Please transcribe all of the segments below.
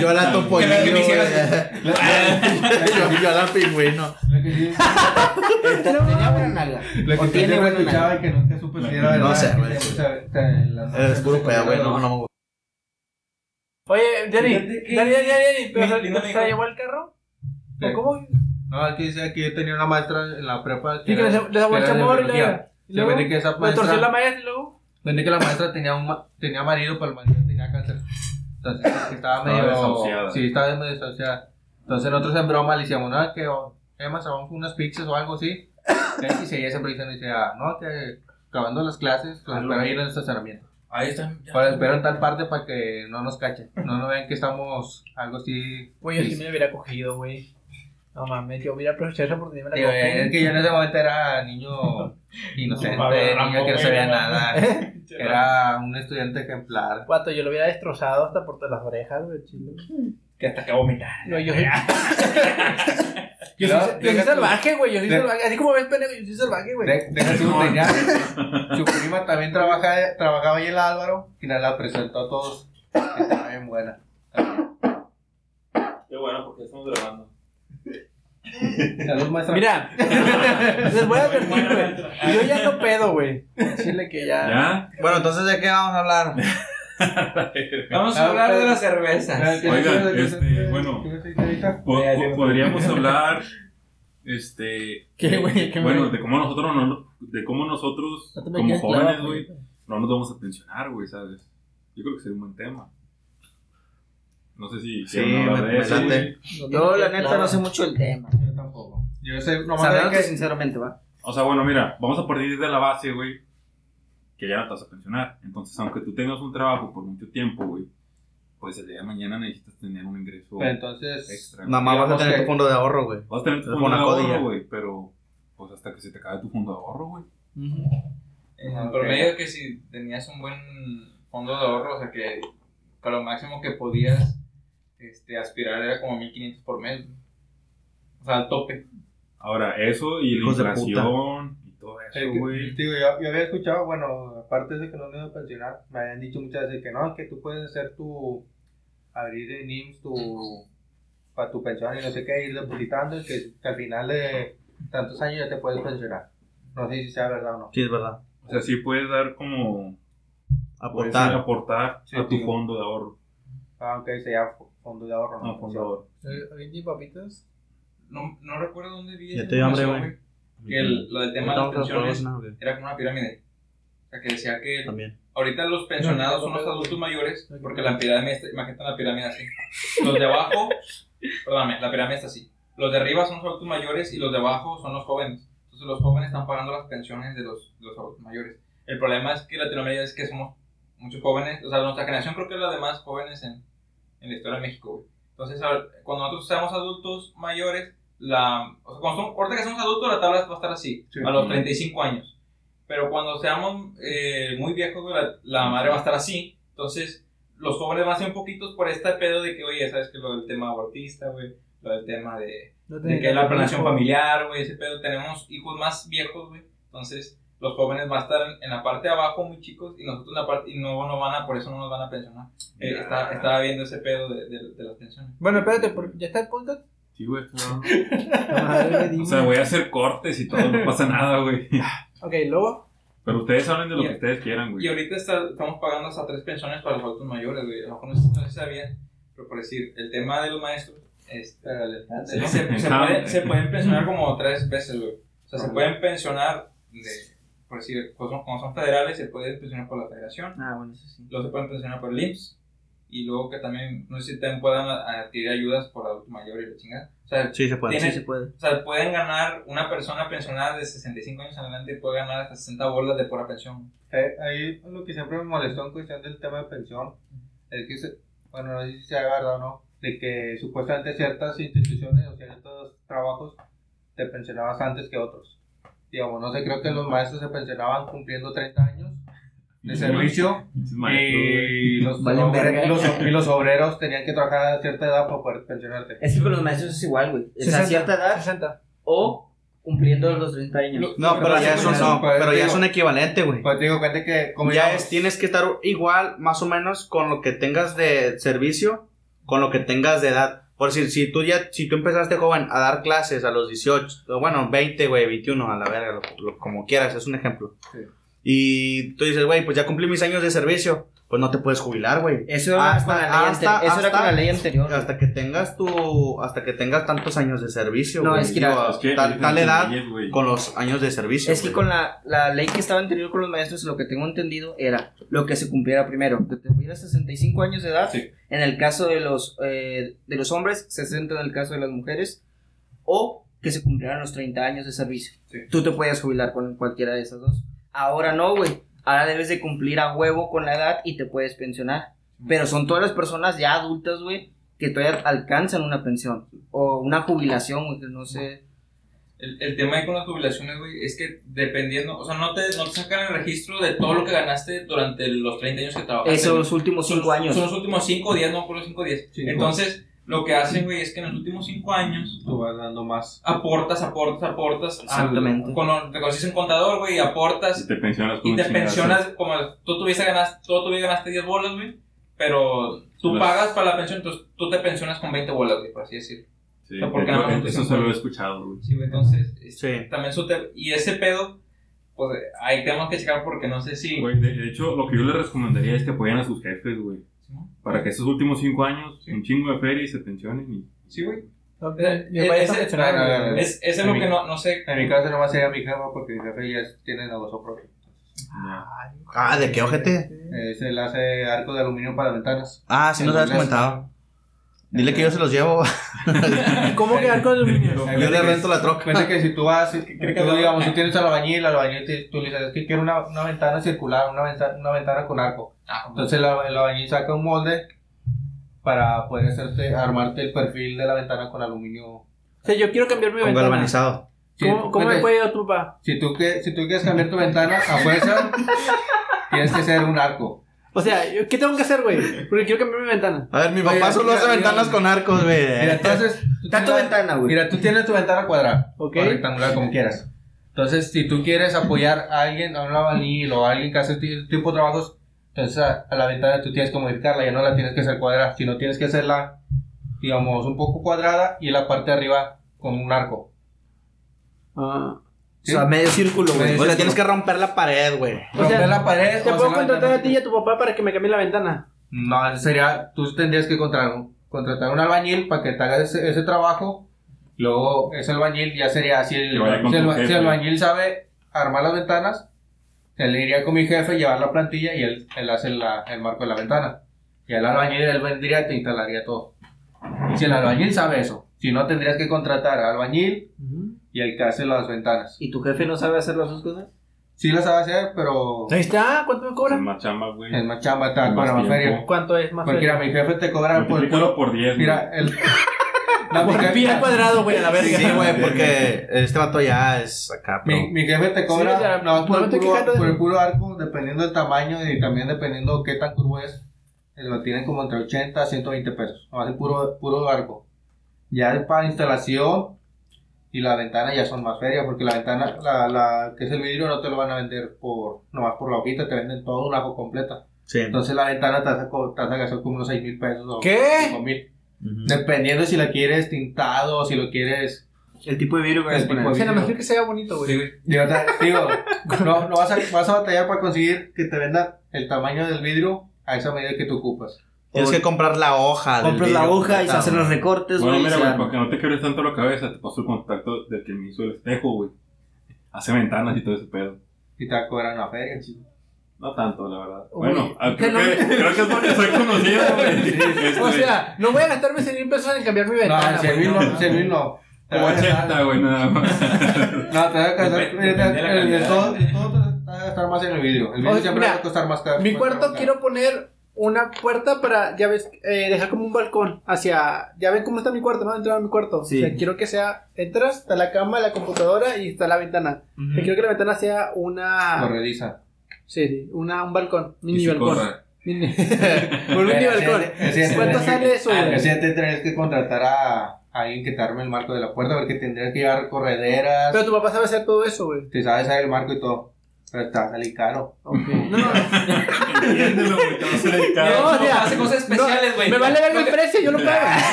Yo la topollillo, Que güey. lo que Yo yo la pingüino. Tenía buena nalga. O tiene buena nalga. supe si era No sé, Es puro pedo, güey. No, no. Oye, Jenny, Fíjate que- Jenny, Jenny, Jenny, ¿pero Mi- se- lindo se amigo. llevó el carro? Sí. ¿O cómo? No, aquí dice que yo tenía una maestra en la prepa. Sí, que les el y Se ve que esa le torció la maestra y luego. Que la maestra tenía un ma- tenía marido, pero el marido tenía cáncer. Entonces estaba medio. Sí, estaba medio desahuciada. Entonces nosotros en broma le decíamos, no, que Emma, vamos unas pizzas o algo así. Y ella siempre dice, ah, no, que acabando las clases, los espero ahí en el estacionamiento. Ahí está. ya. Para espero en tal parte para que no nos cachen. No nos vean que estamos algo así. Yo sí me hubiera cogido, güey. No mames, yo hubiera aprovechado esa oportunidad la es que yo en ese momento era niño inocente, No, no, niño que no no, sabía no. nada. Era un estudiante ejemplar. Guato, yo lo hubiera destrozado hasta por todas las orejas, güey, chilo. Que hasta que vomitar. No, yo soy. Yo No, soy, yo soy salvaje, güey. Yo soy De- salvaje. Así como ves, pendejo, yo soy salvaje, güey. De- deja tú, tenía- su prima también trabaja, trabajaba ahí en el Álvaro y nos la presentó a todos. que Estaba bien buena. Qué bueno, porque estamos grabando. Salud, maestra. Mira, les voy a advertir, güey. Yo ya no pedo, güey. Decirle que ya. ¿Ya? Bueno, entonces, ¿de qué vamos a hablar? Vamos a Ah, hablar de las cervezas. Oigan, este, bueno. Po- podríamos hablar, este, ¿Qué, güey? ¿Qué, bueno, de cómo nosotros, no, de cómo nosotros como jóvenes, güey, no nos vamos a pensionar, güey, ¿sabes? Yo creo que sería un buen tema. No sé si Sí, hablar me- de eso. Yo, la neta, no sé mucho del tema. Yo tampoco. Yo sé, nomás sé Sabrándote que. sinceramente, va. O sea, bueno, mira, vamos a partir de la base, güey, que ya no te vas a pensionar. Entonces, aunque tú tengas un trabajo por mucho tiempo, güey, pues el día de mañana necesitas tener un ingreso Pero entonces. extra. Nada más vas a tener que- tu fondo de ahorro, güey. Vas a tener tu El fondo de ahorro, güey, pero pues hasta que se te acabe tu fondo de ahorro, güey. En Ah, ok. promedio que si tenías un buen fondo de ahorro, o sea que, que lo máximo que podías este, aspirar era como 1500 por mes. O sea, al tope. Ahora, eso y la inflación y todo eso, güey. digo, yo, yo había escuchado, bueno, aparte de que no me iba a pensionar, me habían dicho muchas veces que no, que tú puedes hacer tu, abrir en IMSS tu, para tu pensión y no sé qué, ir depositando y que, que al final de tantos años ya te puedes pensionar. No sé si sea verdad o no. Sí, es verdad. O sea, sí puedes dar como... Puedes Aportar. aportar Sí, a tu sí. fondo de ahorro. Ah, ok, se llama fondo de ahorro, No, fondo de ahorro. ¿Alguien tiene papitas? No, no recuerdo dónde vi Ya te dio hambre, güey. Que el- lo del tema de las pensiones güey. era como una pirámide. O sea, que decía que También. ahorita los pensionados son los adultos mayores, porque la pirámide, está- imagínate la pirámide así. Los de abajo, perdóname, la pirámide está así. Los de arriba son los adultos mayores y los de abajo son los jóvenes. Entonces los jóvenes están pagando las pensiones de los, de los adultos mayores. El problema es que Latinoamérica es que somos muchos jóvenes, o sea, nuestra generación creo que es la de más jóvenes en, en la historia de México, güey. Entonces, cuando nosotros seamos adultos mayores, la, o sea, cuando somos, ahorita que somos adultos, la tabla va a estar así, Sí. a los 35 años. Pero cuando seamos eh, muy viejos, la, la madre va a estar así. Entonces, los jóvenes van a ser un poquitos por este pedo de que, oye, sabes que lo del tema abortista, güey, lo del tema de, de que la planeación familiar, güey, ese pedo. Tenemos hijos más viejos, güey. Entonces, los jóvenes van a estar en, en la parte de abajo muy chicos y nosotros en la parte, y no, no van a, por eso no nos van a pensionar. Eh, está- estaba viendo ese pedo de, de, de las pensiones. Bueno, espérate, ¿por- ¿ya está el podcast? Sí, güey. claro. Madre, dime. O sea, voy a hacer cortes y todo, no pasa nada, güey. Ok, luego. Pero ustedes hablen de lo Y- que ustedes quieran, Y güey. ahorita está- estamos pagando hasta tres pensiones para los adultos mayores, güey. A lo mejor no no sabían, pero por decir, el tema de los maestros, este, se, se- se pueden, se pueden pensionar como tres veces, güey. O sea, se pueden pensionar, de, por decir, como son, como son federales, se pueden pensionar por la federación, Ah, bueno, eso sí. luego se pueden pensionar por el IMSS, y luego que también, no sé si también puedan adquirir ayudas por adulto mayor y la chingada. O sea, Sí, se puede. Tiene- Sí se puede. o sea, pueden ganar, una persona pensionada de 65 años en adelante puede ganar hasta 60 bolas de pura pensión. Eh, ahí lo que siempre me molestó en cuestión del tema de pensión es que, se- bueno, no sé si sea verdad o no, de que supuestamente ciertas instituciones o ciertos trabajos te pensionabas antes que otros. Digamos, no sé, creo que los maestros se pensionaban cumpliendo 30 años de servicio y los, los- y los obreros tenían que trabajar a cierta edad para poder pensionarte. Es que con los maestros es igual, güey. Sea, a cierta edad 60. o Cumpliendo los 30 años. No, pero ya es un, no, pero ya es un equivalente, güey. Pues digo, cuenta que como ya digamos, es, tienes que estar igual, más o menos, con lo que tengas de servicio, con lo que tengas de edad. Por decir, si tú ya, si tú empezaste joven a dar clases a los 18, o bueno, 20, güey, 21, a la verga, lo- lo- como quieras, es un ejemplo. Sí. Y tú dices, güey, pues ya cumplí mis años de servicio, pues no te puedes jubilar, güey. Eso era Hasta- con la ley, hasta- ante- eso era con hasta- la ley anterior. Hasta que tengas tu, hasta que tengas tantos años de servicio, No, güey. es que Digo, era- Es que tal, edad leyes, con los años de servicio. Es que con la, la ley que estaba anterior con los maestros, lo que tengo entendido era lo que se cumpliera primero, que tuviera 65 años de edad, Sí. en el caso de los, eh, de los hombres, 60 en el caso de las mujeres, o que se cumplieran los 30 años de servicio. Sí. Tú te podías jubilar con cualquiera de esas dos. Ahora no, güey. Ahora debes de cumplir a huevo con la edad y te puedes pensionar. Pero son todas las personas ya adultas, güey, que todavía alcanzan una pensión o una jubilación, güey, que no sé. El, el tema ahí con las jubilaciones, güey, es que dependiendo, o sea, no te, no te sacan el registro de todo lo que ganaste durante los 30 años que trabajaste. Esos últimos Son- 5 años. Son los últimos 5 o 10, no por los 5 o 10. Sí, Entonces, lo que hacen, güey, es que en los últimos 5 años tú vas dando más. aportas, aportas, aportas. al- Exactamente. Cuando te consigues un contador, güey, aportas Y te pensionas con y te chingazo. pensionas como tú tuviste ganaste, tú tuviste ganaste 10 bolas, güey, pero tú Las- pagas para la pensión, entonces tú te pensionas con 20 bolas, güey, por así decirlo. Sí, O sea, porque nada más eso se lo he escuchado, güey. Sí, güey, entonces Sí. también su te- y ese pedo pues ahí tenemos que checar porque no sé si Güey, de, de hecho, lo que yo les recomendaría es que apoyen a sus jefes, güey. Para que estos últimos cinco años, Sí. un chingo de feria y se pensionen. Y... Sí, güey. Eh, ese- ah. Es, lo que no, no sé. En mi caso nomás sería mi jefa porque mi jefe ya tiene negocio propio. Ah, ¿de qué ojete? Es él hace arco de aluminio para ventanas. Ah, sí nos habías comentado. Dile que yo se los llevo. ¿Cómo quedar con aluminio? Yo le rento la troca. Cuenta que si tú vas, Creo que tú, digamos, si tienes al albañil, al albañil te- tú le dices, es que quiero una, una ventana circular, una ventana, una ventana con arco. Ah, Entonces el, el albañil saca un molde para poder hacerte, armarte el perfil de la ventana con aluminio. O sea, yo quiero cambiar mi Con ventana. galvanizado. ¿Cómo, tú cómo me puede ayudar tu papá? Si tú, que, si tú quieres cambiar tu ventana a fuerza, tienes que hacer un arco. O sea, ¿yo- ¿qué tengo que hacer, güey? Porque quiero cambiar mi ventana. A ver, mi Oye, papá solo mira, hace mira. ventanas con arcos, güey. Mira, entonces, Está tu ventana, güey. Mira, tú tienes tu ventana cuadrada Ok. o rectangular, como quieras. Entonces, si tú quieres apoyar a alguien, a un albañil o a alguien que hace este tipo de trabajos, entonces a, a la ventana tú tienes que modificarla, ya no la tienes que hacer cuadrada, sino tienes que hacerla, digamos, un poco cuadrada y la parte de arriba con un arco. Ah. ¿Sí? O sea, medio círculo, güey. O sea, tienes que romper la pared, güey. O sea, Romper la pared. ¿Te puedo contratar a ti y a tu papá para que me cambie la ventana? No, sería, tú tendrías que contratar, contratar un albañil para que te haga ese, ese trabajo. Luego, ese albañil ya sería, si el, si el, tu si el jefe. albañil sabe armar las ventanas, él iría con mi jefe, llevar la plantilla y él, él hace la- el marco de la ventana. Y el albañil, él vendría y te instalaría todo. Y si el albañil sabe eso, si no, tendrías que contratar al albañil y el que hace las ventanas. ¿Y tu jefe no sabe hacer las dos cosas? Sí las sabe hacer, pero Ahí está, ¿cuánto me Es cobran? más chamba, güey. es más chamba, está Más con la tiempo. feria. ¿Cuánto es más? Porque mira, mi jefe te cobra por... Por 10, güey. Mira, el... No, Por jefe- pie al cuadrado, güey, a la verga. Sí, güey, porque este vato ya es acá, pero... Mi, mi jefe te Sí, cobra o sea, no, por, no el te puro, de- por el puro arco, dependiendo del tamaño y también dependiendo qué tan curvo es. eh, Lo tienen como entre 80 a 120 pesos. No, el puro, puro arco. Ya para instalación y la ventana ya son más ferias porque la ventana, la, la que es el vidrio, no te lo van a vender por nomás por la hojita, te venden todo un ajo completa. Sí. Entonces la ventana te vas a, te vas a gastar como unos 6 mil pesos o ¿Qué? 5 mil. Ujú. Dependiendo si la quieres tintado si lo quieres El tipo de vidrio que vas a poner. O sea, quiero que sea bonito, Sí, güey. güey. Digo, te- digo, no, no vas, a, vas a batallar para conseguir que te vendan el tamaño del vidrio a esa medida que tú ocupas. Tienes que comprar la hoja. Compras la hoja y se hacen los recortes, Bueno, güey. mira, y se güey, para que no te quebres tanto la cabeza, te paso el contacto del que me hizo el espejo, güey. Hace ventanas y todo ese pedo. Y te va a cobrar una feria. No tanto, la verdad. Uy, bueno, ah, que creo, no- que, creo que es porque soy conocido, güey. Este, O sea, no voy a gastarme 100 mil pesos en cambiar mi ventana. No, 100 güey, mil no. no, 100 mil no. Como va a gastar- 80, güey, nada más. No, te va a gastar. Mira, de la todo, todo te va a gastar más en el vidrio. El vidrio siempre mira, va a costar más caro. Mi cuarto quiero poner una puerta para, ya ves, eh, dejar como un balcón hacia, ya ven cómo está mi cuarto, ¿no? Dentro de mi cuarto. Sí. O sea, quiero que sea, entras, está la cama, la computadora y está la ventana. O sea, quiero que la ventana sea una, Corrediza. sí, sí, una, un balcón, mini balcón. Mini, un mini balcón. ¿Cuánto sale eso, güey? Ese te tienes que contratar a, alguien que te arme el marco de la puerta, porque tendrías que llevar correderas, Pero tu papá sabe hacer todo eso, güey. te sabes hacer el marco y todo. Pero está a salir caro. Ok. No, no. Entiéndelo, güey, te a. No, o sea, hace cosas especiales, güey. Me vale ver el precio, yo lo pago.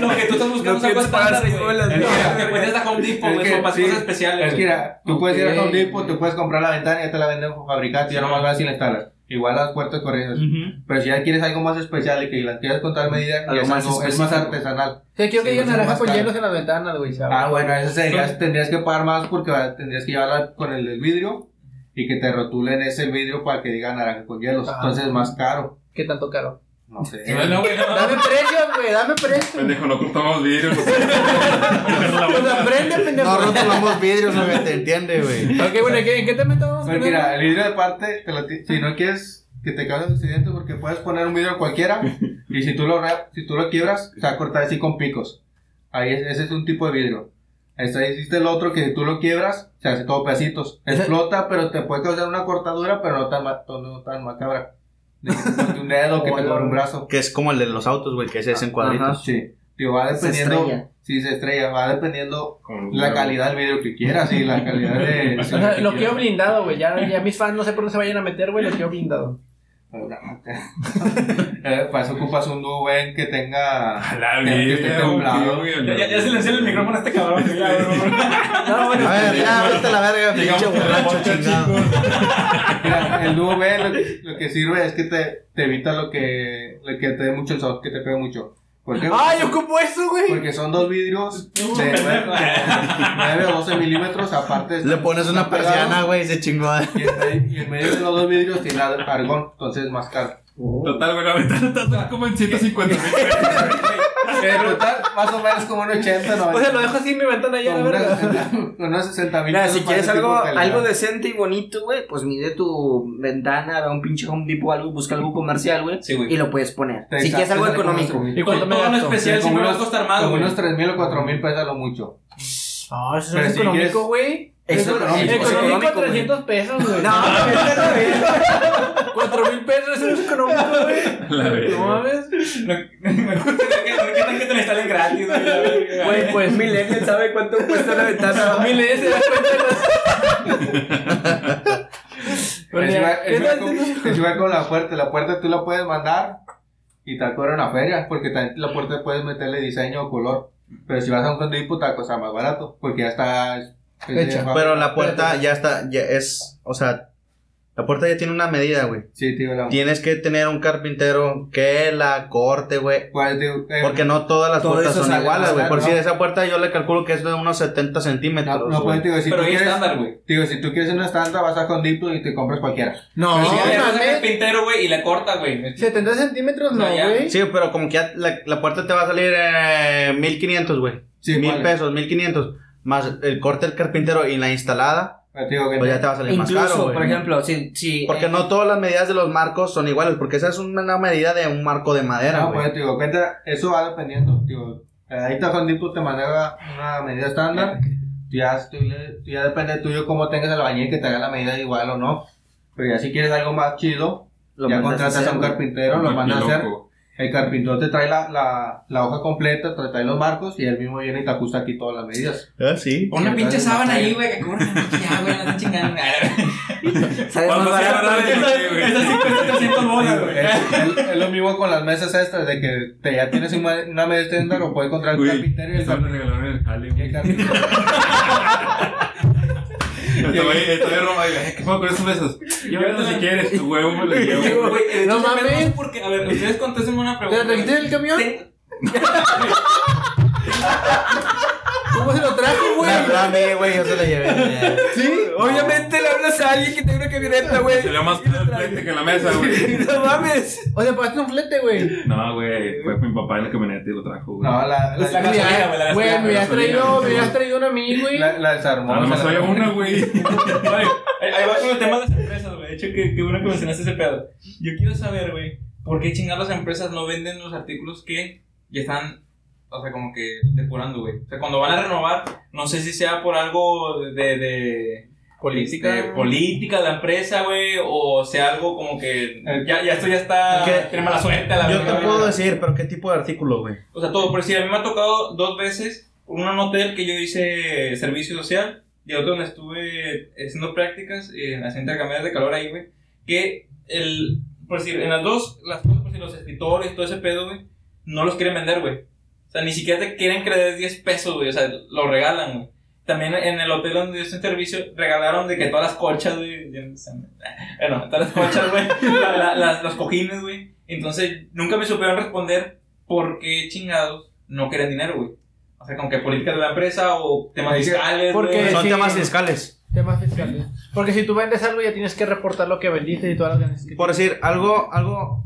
Lo que tú estás buscando quieres pagar estándar, güey. Lo que puedes a Home Depot, Es güey, son para cosas especiales. Es que mira, tú puedes ir a. Home Depot, te puedes comprar la ventana y ya te la venden fabricada, y ya nomás vas y la instalas. Igual las puertas corridas. Pero si ya quieres algo más especial y que las quieras con tal medida, Algo es, más algo- es más artesanal. O sea, quiero que Sí, va a con hielos en las ventanas, güey, ¿sabes? Ah, bueno, eso sería, tendrías que pagar más porque va- tendrías que llevarla con el del vidrio y que te rotulen ese vidrio para que diga naranja con hielos. Ah. Entonces es más caro. ¿Qué tanto caro? No sé. No, no. Dame precios, güey, dame precios. Pendejo, no cortamos vidrios. Pues aprende, pendejo. No rotulamos vidrios, güey, te entiende, güey. Ok, bueno, ¿en qué, en qué te metamos? Pues mira, el vidrio de parte, te lo si no quieres que te cause accidente, porque puedes poner un vidrio cualquiera y si tú lo, si tú lo quiebras, se va a cortar así con picos. Ahí es- ese es un tipo de vidrio. Este, ahí existe el otro que si tú lo quiebras, se hace todo pedacitos. Explota, pero te puede causar una cortadura, pero no tan, ma- no tan macabra. De un dedo, que te corte un brazo. Que es como el de los autos, güey, que se hacen cuadritos. Sí. Digo, va Se dependiendo. estrella. Sí, se estrella. Va dependiendo Como la calidad del vidrio que quieras y la calidad de. O sea, lo quiero blindado, güey. Ya, ya mis fans no sé por dónde se vayan a meter, güey. Lo quiero blindado. Eh, Para eso ocupas un Duben que tenga. La que- que esté vida, templado. güey, Ya, ya, silenció el micrófono a este cabrón. güey, ya. No, bueno. A ver, ya, vete a la verga, pinche borracho chingado. Mira, el Duben lo que, lo que sirve es que te, te evita lo que, lo que te dé mucho el sol, que te pegue mucho. ¿Por qué? ¡Ay, ocupo eso, güey! Porque son dos vidrios de 9 o 12 milímetros, aparte. Le pones una persiana, güey, se chingó. Y en, medio, y en medio de los dos vidrios tiene argón, entonces es más caro. Total, güey, la ventana está como en 150 mil total, más o menos como un 80, 90. O sea, lo dejo así en mi ventana ya, la unas- con unos 60 mil Mira, si quieres algo, algo decente y bonito, güey, pues mide tu ventana, ve a un pinche Home Depot o algo, busca algo comercial, güey, Sí, güey. y lo puedes poner. Te si quieres algo exacto, económico. ¿Y cuánto me gasto? especial como siempre va a unos- costar más, Como unos 3 mil o 4 mil pesos a lo mucho. No, eso Pero es si económico, güey. Eso Eso es económico, es Económico económico, güey. 300 pesos, güey. No, vete 4 mil pesos, eso es económico, güey. No mames. ¿Qué tal que te lo instalen gratis, güey? Güey, pues. Millennial sabe cuánto cuesta la ventana. Miles se da cuenta. Es igual, con, la puerta. La puerta tú la puedes mandar y te cobran una feria, porque también la puerta puedes meterle diseño o color. Pero si vas a un Depot te va a costar más barato, porque ya está... Pero la puerta ya está, ya es, o sea, la puerta ya tiene una medida, güey. Sí, tío, la... Tienes que tener un carpintero que la corte, güey. ¿Cuál, tío? Eh, Porque no todas las puertas son iguales, güey. Por caro, si ¿no? esa puerta yo le calculo que es de unos 70 centímetros. No, no güey. puedes, digo, si Pero tú quieres... estándar, güey. Digo, si tú quieres una estándar, vas a Home Depot y te compras cualquiera. No, Pero si al mames. carpintero, güey, y le corta, güey. 70 centímetros, no, No, ya. güey. Sí, pero como que ya la, la puerta te va a salir eh, 1500, güey. Sí, Mil vale. pesos, 1500. Más el corte del carpintero y la instalada, digo que pues ya te va a salir más Incluso, caro, güey. por ejemplo, si, si Porque eh, no todas las medidas de los marcos son iguales, porque esa es una medida de un marco de madera, No, pues te digo, eso va dependiendo. Digo, ahí está Home Depot te maneja una medida estándar. Ya, tú ya- depende tuyo cómo tengas el bañil que te haga la medida igual o no. Pero ya si quieres algo más chido, lo ya contratas hacer, a un carpintero, lo mandas a hacer. loco. El carpintero te trae la, la, la hoja completa, te trae los marcos y él mismo viene y te ajusta aquí todas las medidas. Ah, sí. Una Sí, pinche sábana ahí, güey, que cobran ya, güey, no están chingando. Sale más barato, agarrar güey. el- güey. Esas sí cuestan 300 bolas, güey. Es, lo mismo con las mesas estas, de que te, ya tienes una, una medida estándar o puedes contratar un carpintero y el carpintero. el jale, güey. carpintero- Estaba ahí, estaba ahí, Roma, y le dije, ¿qué puedo con esos besos? Llévatelo si quieres, tu huevo me lo llevo. No mames. porque, a ver, ustedes contéstenme una ¿Te pregunta. la trajiste del camión? ¿Cómo se lo trajo, güey? Me habló a mí, güey, yo se la llevé. Sí, obviamente le hablas a alguien que tenga una camioneta, güey. Se le más caro el que en la mesa, güey. No mames. O sea, pagaste un flete, güey. No, güey, fue mi papá en la camioneta y lo trajo, güey. No, la, la, La güey, me gasolina, traído, me hubieras traído una a mí, güey. la, la desarmó. Se la- había una, güey. Ahí va con el tema de las empresas, güey. De hecho, qué, qué bueno que mencionaste ese pedo. Yo quiero saber, güey, ¿por qué chingados las empresas no venden los artículos que ya están, o sea, como que depurando, güey? O sea, cuando van a renovar, no sé si sea por algo de, de, política, este, política de la empresa, güey, o sea algo como que ya, ya esto ya está, ¿Qué? tiene mala suerte. La Yo verdad, te puedo decir, pero ¿qué tipo de artículo, güey? O sea, todo, por decir, a mí me ha tocado dos veces, uno en un hotel que yo hice servicio social y otro donde estuve haciendo prácticas, eh, haciendo intercambios de calor ahí, güey, que el, por decir, en las dos, las cosas, por decir, los escritores, todo ese pedo, güey, no los quieren vender, güey. Sea, ni siquiera te quieren des 10 pesos, güey, o sea, lo regalan, güey. También en el hotel donde yo estoy en servicio regalaron de que todas las colchas, güey. Bueno, todas las colchas, güey. la- la- las- los cojines, güey. Entonces, nunca me supieron responder por qué chingados no quieren dinero, güey. O sea, como que políticas de la empresa o temas fiscales, Porque- güey. Son sí. temas fiscales. Temas fiscales. Porque si tú vendes algo ya tienes que reportar lo que vendiste y todas las ganas que Por decir, algo, algo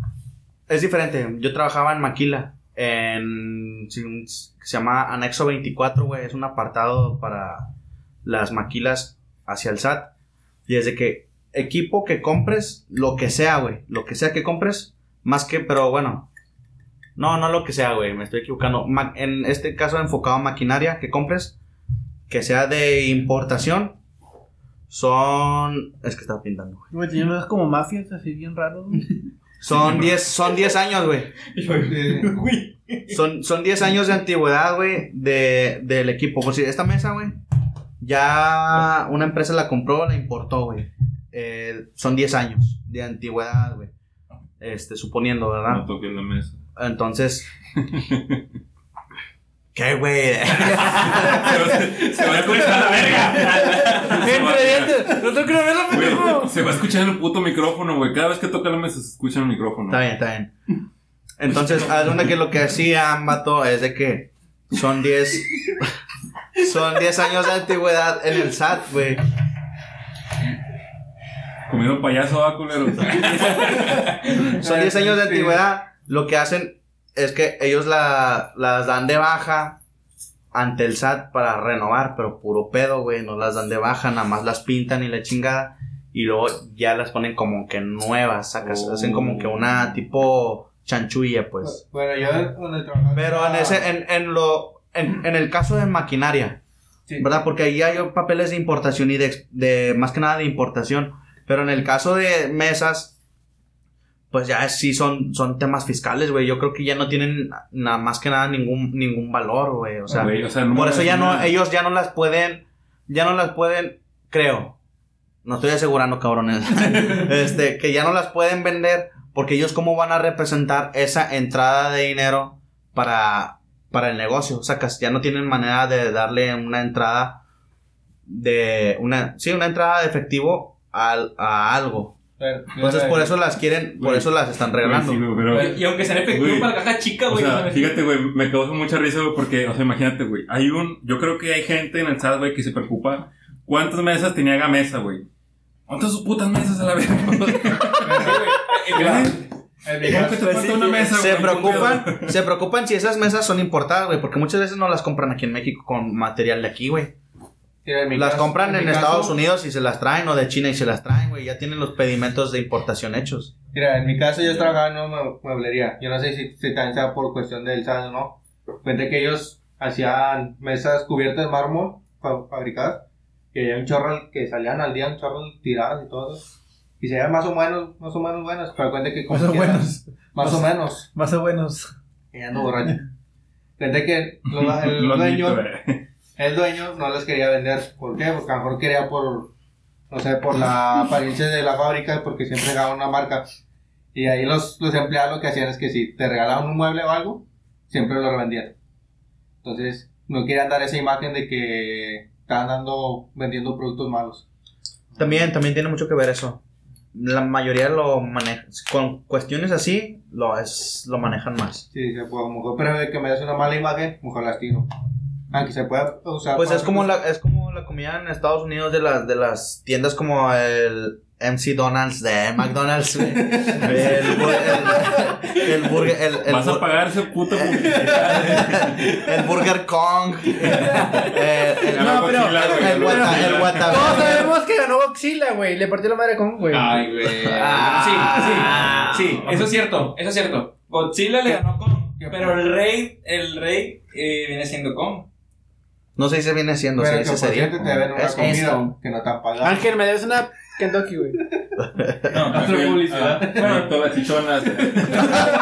es diferente. Yo trabajaba en Maquila, en, que se llama Anexo 24, güey. Es un apartado para las maquilas hacia el SAT. Y es de que equipo que compres, lo que sea, güey. Lo que sea que compres, más que, pero bueno. No, no lo que sea, güey. Me estoy equivocando. Ma- en este caso enfocado a maquinaria que compres, que sea de importación, son... Es que estaba pintando, güey. Güey, como mafias así bien raros. Son 10 son 10 años, güey. Son, son 10 años de antigüedad, güey, de, del equipo. Por si esta mesa, güey, ya una empresa la compró, la importó, güey. Eh, son 10 años de antigüedad, güey. Este, suponiendo, No ¿verdad? toques la mesa. Entonces. ¿Qué, güey? Se va, se va a escuchar la verga. Se va- Entre dientes. No te quiero Güey, pendejo. se va a escuchar el puto micrófono, güey. Cada vez que toca la mesa se escucha el micrófono. Está bien, está bien. Entonces, cuenta que lo que hacía Mato es de que son 10. Son 10 años de antigüedad en el SAT, güey. Comido payaso, va, culero. Son 10 años de antigüedad. Lo que hacen es que ellos la, las dan de baja ante el SAT para renovar, pero puro pedo, güey. No las dan de baja, nada más las pintan y la chingada. Y luego ya las ponen como que nuevas, sacas. Oh. Hacen como que una tipo chanchulla, pues. Bueno, yo donde trabajaba. Pero en ese, en, en lo, en, en el caso de maquinaria, Sí. ¿verdad? Porque ahí hay papeles de importación y de, ex- de más que nada de importación. Pero en el caso de mesas, pues ya sí son, son temas fiscales, güey. Yo creo que ya no tienen nada más que nada ningún, ningún valor, güey. O sea, Güey, o sea, no por eso ya no, ellos ya no las pueden, ya no las pueden, creo. No estoy asegurando, cabrones. este, que ya no las pueden vender porque ellos cómo van a representar esa entrada de dinero para, para el negocio. O sea, que ya no tienen manera de darle una entrada de, una, sí, una entrada de efectivo al- a algo. Pero, Entonces por eso las quieren, por Güey, eso las están regalando. Güey, sí, güey, pero- Y aunque sea en efectivo para la caja chica, O güey. sea, no me- fíjate, güey, me causa mucha risa, güey, porque, o sea, imagínate, güey, hay un, yo creo que hay gente en el SAT, güey, que se preocupa cuántas mesas tenía Gamesa, güey. ¿Cuántas sus putas mesas a la verga? Eh, mira, En mi ¿Cómo que caso, te falta una mesa, se preocupan, se preocupan si esas mesas son importadas, güey, porque muchas veces no las compran aquí en México con material de aquí, güey. En Las caso- compran en mi Estados caso- Unidos y se las traen, o de China y se las traen, güey. Ya tienen los pedimentos de importación hechos. Mira, en mi caso yo trabajaba en una mue- mueblería. Yo no sé si, si también sea por cuestión del SAT o no. Cuenta que ellos hacían mesas cubiertas de mármol fa- fabricadas. Que había un chorro que salían al día, un chorro tiradas y todo eso. Y se veían más o menos, más o menos buenas. Pero cuenta que como Más o buenos. Más o menos. Más o menos. Y ando borracho. Cuenta que lo- el dueño, güey. El dueño no las quería vender. ¿Por qué? Porque a lo mejor quería por, no sé, por la apariencia de la fábrica, porque siempre regalaban una marca. Y ahí los, los empleados lo que hacían es que si te regalaban un mueble o algo, siempre lo revendían. Entonces, no querían dar esa imagen de que estaban dando, vendiendo productos malos. También, también tiene mucho que ver eso. La mayoría lo maneja. Con cuestiones así, lo, es, lo manejan más. Sí, puede, a lo mejor, pero de que me des una mala imagen, mejor las tiro. Aunque se pueda usar. Pues es como otros- la, es como la comida en Estados Unidos de las, de las tiendas como el MC Donald's de McDonald's. El, el, el burger, el, el Vas a pagar ese puto el Burger Kong. eh, el, el, No, pero- el. Todos sabemos que ganó Godzilla, güey. Le partió la madre con, güey. Ay, güey. Ah. Sí, sí, sí, eso es cierto, eso es cierto. Godzilla le ganó Kong, pero el rey, el rey eh, viene siendo Kong. No se dice viene siendo, se dice sería. cierto te deben una Eso. comida Eso. que no te han pagado. Ángel, me debes una Kentucky, güey. No, publicidad. ah, Bueno, todas chichonas.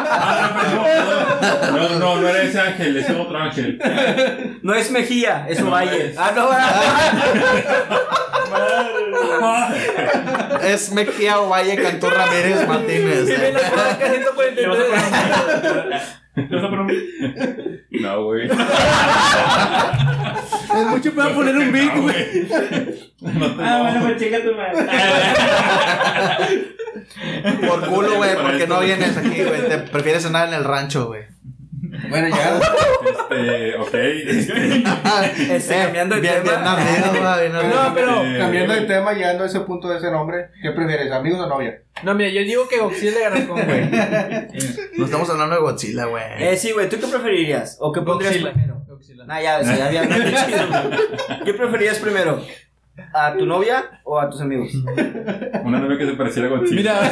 Ah, no, no, no, no era ese ángel, ese otro ángel. No es Mejía, es No, Ovalle. es- Ah, no, Es Mejía Valle Cantú Ramírez Martínez. Vive en la placa 143. ¿Te vas a poner un- No, güey. Es mucho para poner un beat, güey. No te Ah, bueno, no. pues chinga tu madre. Por culo, güey, porque no vienes aquí, güey. Te prefieres cenar en el rancho, güey. Bueno, ya. Este, ok. Este, cambiando de bien, tema. bien bien. No, pero- eh, Cambiando de tema, llegando a ese punto de ese nombre, ¿qué prefieres, amigos o novia? No, mira, yo digo que Godzilla le ganó con, güey. No estamos hablando de Godzilla, güey. Eh, sí, güey, ¿tú qué preferirías? ¿O qué pondrías Godzilla. primero? Godzilla. Nah, ya, o sea, ya había chido. ¿Qué preferirías primero? ¿A tu novia o a tus amigos? Una novia que se pareciera a Godzilla. Mira,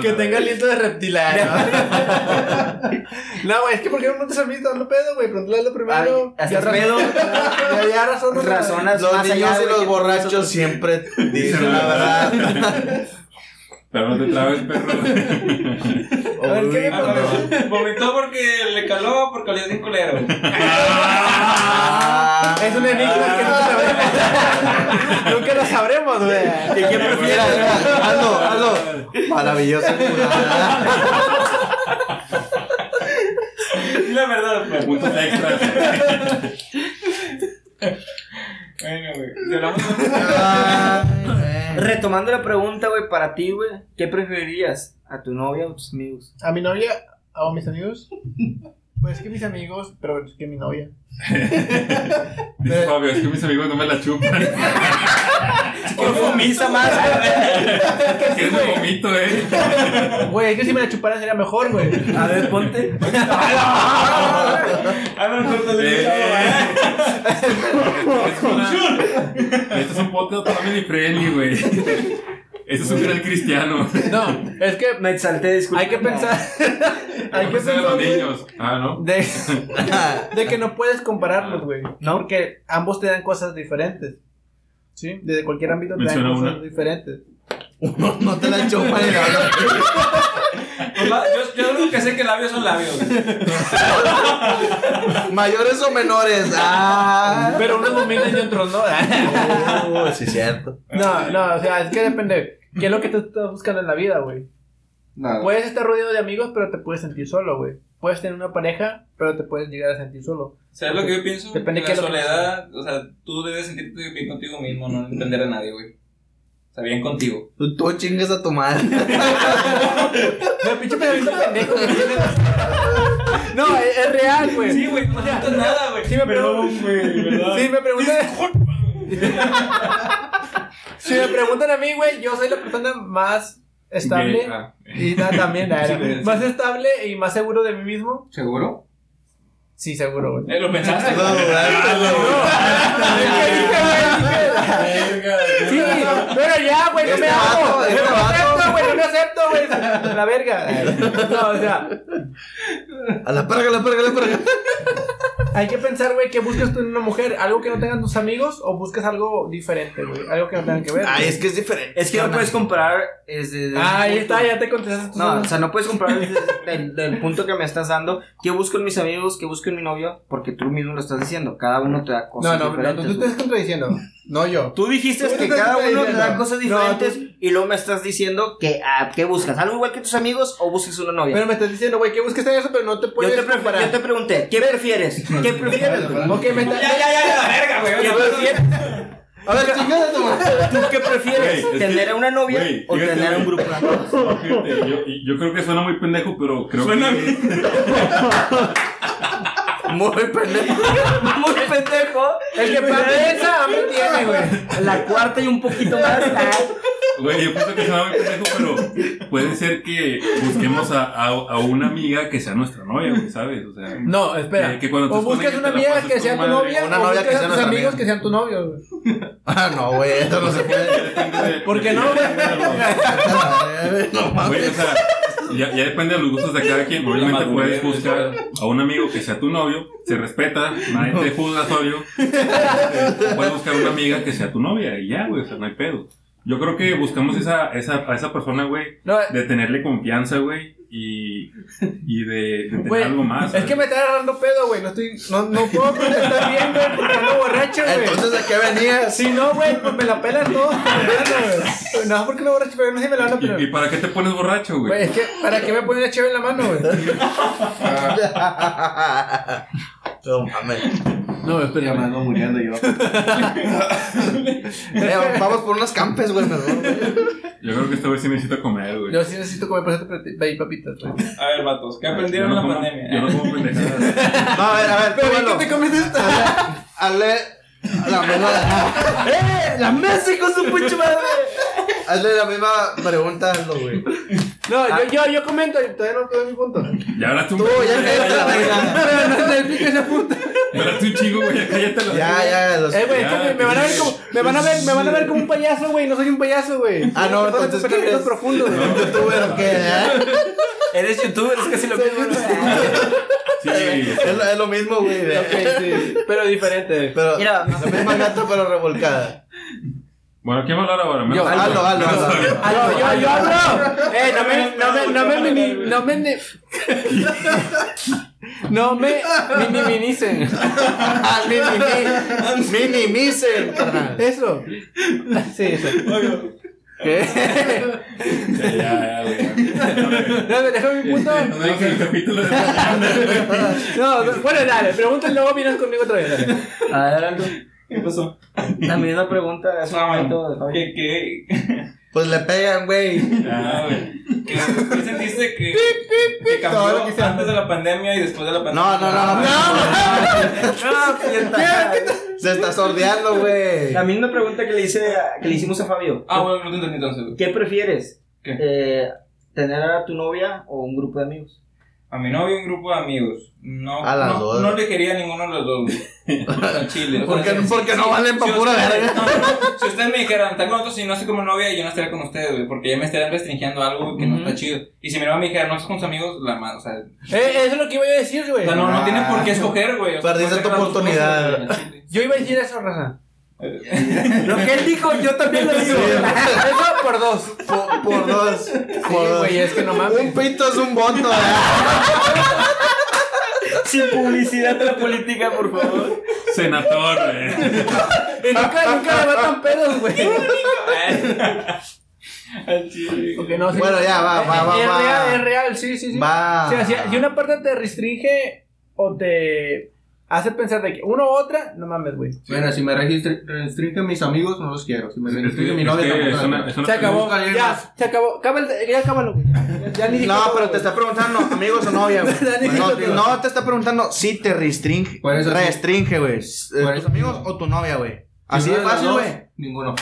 que tenga aliento de reptilario. No, güey, es que ¿por qué no montas a mí dando pedo, güey? Pregúntale primero. Ay, Ya ¿estás razón- pedo? Ya, ya razón. Razonas Los más allá niños y los que borrachos nosotros- siempre dicen la verdad. Pero no te trabes, perro. A ver, ¿qué me. Vomitó porque le caló porque olía bien culero. Ah. Es un enigma que nunca sabremos. nunca lo sabremos, güey. ¿Y prefieres? mira, hazlo, hazlo. Maravilloso. La verdad, pues. Puntos extras. Bueno, güey. Retomando la pregunta, güey, para ti, güey, ¿qué preferirías? ¿A tu novia o a tus amigos? A mi novia o a mis amigos. Pues que mis amigos, pero es que mi novia. Dice Fabio, es que mis amigos no me la chupan. ¿Qué fumisa más? Que es un vomito, eh. Güey, es que si me la chuparan sería mejor, güey. A ver, ponte. Ah, no, córtale, Eh, es Esto es un podcast family friendly, güey. Esto es un gran cristiano. No, es que Me exalté, disculpa. hay que pensar. hay que ¿Qué pensar. los niños? Ah, ¿no? De, de que no puedes compararlos, güey. ¿No? Porque ambos te dan cosas diferentes. ¿Sí? Desde cualquier ámbito te dan cosas una. diferentes. No, no te la nada. Pues la- yo, yo lo que sé que labios son labios. Mayores o menores. Ah. Pero unos dominan y otros no. Uh, sí, cierto. No, no, o sea, es que depende. ¿Qué es lo que tú estás buscando en la vida, güey? Nada. Puedes estar rodeado de amigos, pero te puedes sentir solo, güey. Puedes tener una pareja, pero te puedes llegar a sentir solo. ¿Sabes lo que yo pienso? Depende la soledad, o sea, tú debes sentirte bien contigo mismo, no depender de nadie, güey. O sea, bien contigo. Tú, tú chingues a tu madre. No, pinche pensamiento pendejo que tienes. No, es, es real, güey. Sí, güey, no sientes nada, güey. Sí me preguntan. güey, ¿verdad? Sí, me preguntan. si me preguntan a mí, güey, yo soy la persona más estable. Gay, ah. Y nada, también, nada, sí. Más estable y más seguro de mí mismo. ¿Seguro? Sí, seguro, güey. Eh, ¿Lo pensaste? No, Sí, pero ya, güey, no me Este este No me acepto, güey, no me acepto, güey. La verga. No, o sea, A la perga, a la perga, a la perga. Hay que pensar, güey, que buscas tú en una mujer. Algo que no tengan tus amigos o buscas algo diferente, güey. Algo que no tengan que ver. Ay, es que es diferente. Es que no puedes comparar desde. desde Ah, ahí está, ya te contestaste tú No, solo. o sea, no puedes comparar desde el, del punto que me estás dando. ¿Qué busco en mis amigos? ¿Qué busco en mi novio? Porque tú mismo lo estás diciendo. Cada uno te da No, cosas no, no, diferentes. tú te estás contradiciendo. No yo. Tú dijiste Tú que te cada uno te da cosas No, diferentes tú- y luego me estás diciendo que ah, ¿qué buscas? ¿Algo igual que tus amigos o buscas una novia? Pero me estás diciendo, güey, que busques en eso, pero no te yo, puedes te prefe- comparar. yo te pregunté, ¿qué prefieres? ¿Qué prefieres? güey? Ok, me está- Ya, ya, ya, la verga, güey. ¿Qué Oye, prefieres? A ver. ¿Tú qué prefieres? ¿Tener a una novia o fíjate, tener a un grupo de amigos? Yo, y- yo creo que suena muy pendejo, pero creo Suena que. Muy pendejo. Muy pendejo. El que piensa, hambre tiene, güey. La cuarta y un poquito más. Güey, yo pienso que suena muy pendejo, pero puede ser que busquemos a, a, a una amiga que sea nuestra novia, güey, ¿sabes? O sea. No, espera. Que- que o buscas una amiga que sea tu madre. novia, Una o novia que buscas a tus amigos amiga. que sean tu novio, güey. Ah, no, güey, eso no se puede. ¿Por qué no, güey? No Güey, mames. o sea, ya, ya depende de los gustos de cada quien. Obviamente puedes buscar a un amigo que sea tu novio, se respeta, nadie te juzga, obvio. Puedes buscar una amiga que sea tu novia y ya, güey, o sea, no hay pedo. Yo creo que buscamos esa, esa, a esa persona, güey, No, de tenerle confianza, güey, y, y de, de tener algo más. es ¿sabes? que me está agarrando pedo, güey. No estoy. No, no puedo contestar bien, güey, porque ando borracho, güey. Entonces, ¿a qué venías? Si no, güey, pues me la pelan todos. güey. No, porque no borracho, pero no sé si me la van a pelar. ¿Y, y para qué te pones borracho, Güey, güey? es que, ¿para qué me ponen la cheve en la mano, güey? No mames. No, espera, Ya me ando muriendo yo. Eh, vamos por unos campes, güey, mejor, güey. Yo creo que esta vez sí necesito comer, güey. Yo sí necesito comer por eso te pedí papitas, güey. A ver, vatos, ¿qué aprendieron no en la como- pandemia? Yo no como pendejadas. No, a ver, a ver, Pero tú, ¿y qué te comiste esta? Hazle la misma. ¡Eh! ¡La mesa con su pinche madre! Hazle la misma pregunta, Aldo, güey. No, yo, yo, yo comento y todavía no doy mi punto. Ya hablaste un Tú, ya cállate la verga. No te expliques ese punto. Hablaste un chingo, güey, ya cállate la Ya, ya, los. Eh, güey, Ya, me, van a ver como, me van a ver, me van a ver como un payaso, güey. No soy un payaso, güey. Ah, no, entonces, ¿qué pensamientos eres? profundos, güey. ¿Un youtuber o qué? eh? Eres youtuber, es casi lo mismo. Sí, Es, lo, es lo mismo, güey. Ok, sí. Pero diferente. Pero Mira. la misma gata, pero revolcada. Bueno, ¿quién va a hablar ahora? Me Yo, lo- Aldo, Aldo, Aldo. Ah, yo, yo, yo hablo. Eh, no me, no me, no me, mini- no me, ne- no me minimicen. Mini, minimicen, carnal. Eso. Sí, eso. ¿Qué? Ya, ya, ya, güey. No, déjame punto. No el capítulo de. No, no, bueno, dale, pregunta y luego vienes conmigo otra vez. Dale. A ver, Aldo. ¿Qué pasó? La misma pregunta un Ah. Javi. ¿Qué, qué, Pues le pegan, güey. ah, güey. ¿Qué, qué sentiste que, que Todo lo cambió que antes de la pandemia y después de la pandemia? No, no, no, no. No, pues, ya está. Se está sordeando, güey. La misma pregunta que le, hice a- que le hicimos a Fabio. Ah, bueno, no te entendí entonces. güey. ¿Qué prefieres? ¿Qué? Eh, ¿Tener a tu novia o un grupo de amigos? A mi novio y un grupo de amigos. No, A las no, dos. no le quería a ninguno de los dos. chile. o sea, Porque- no valen pa' si pura ustedes- verga. no, no, si ustedes me dijeran, está con otros y no estoy como novia, yo no estaría con ustedes, güey. Porque ya me estarían restringiendo algo que no está chido. Y si mi novia me dijera, no estás con tus amigos, la mano, o sea. Eh, eso es lo que iba a decir, O güey. sea, no, no Ah. tiene por qué escoger, güey. O sea, Perdiste tu oportunidad. cosas. Yo iba a decir eso, raza. Lo que él dijo, yo también lo digo. Eso por dos. Por, por dos. Por dos. güey, es que no Un pito es un voto, ¿eh? Sin publicidad de la política, por favor. Senador, güey. Y nunca, nunca le matan pedos, güey. No. Bueno, ya, va, va, va, Es va. real, es real, sí, sí, sí. Va. O sea, si una parte te restringe o te hace pensar de que uno u otra, no mames, güey. Bueno, si me restringen mis amigos, no los quiero. Si me restringen mi novia, tampoco Se acabó, ya, se acabó. Ya acábalo, güey. Ya, ni dije No, pero te está preguntando, amigos o novia, güey. No, te está preguntando si te restringe. Por eso sí. Restringe, güey. ¿Tus amigos o tu novia, güey? Así de fácil, güey. Ninguno.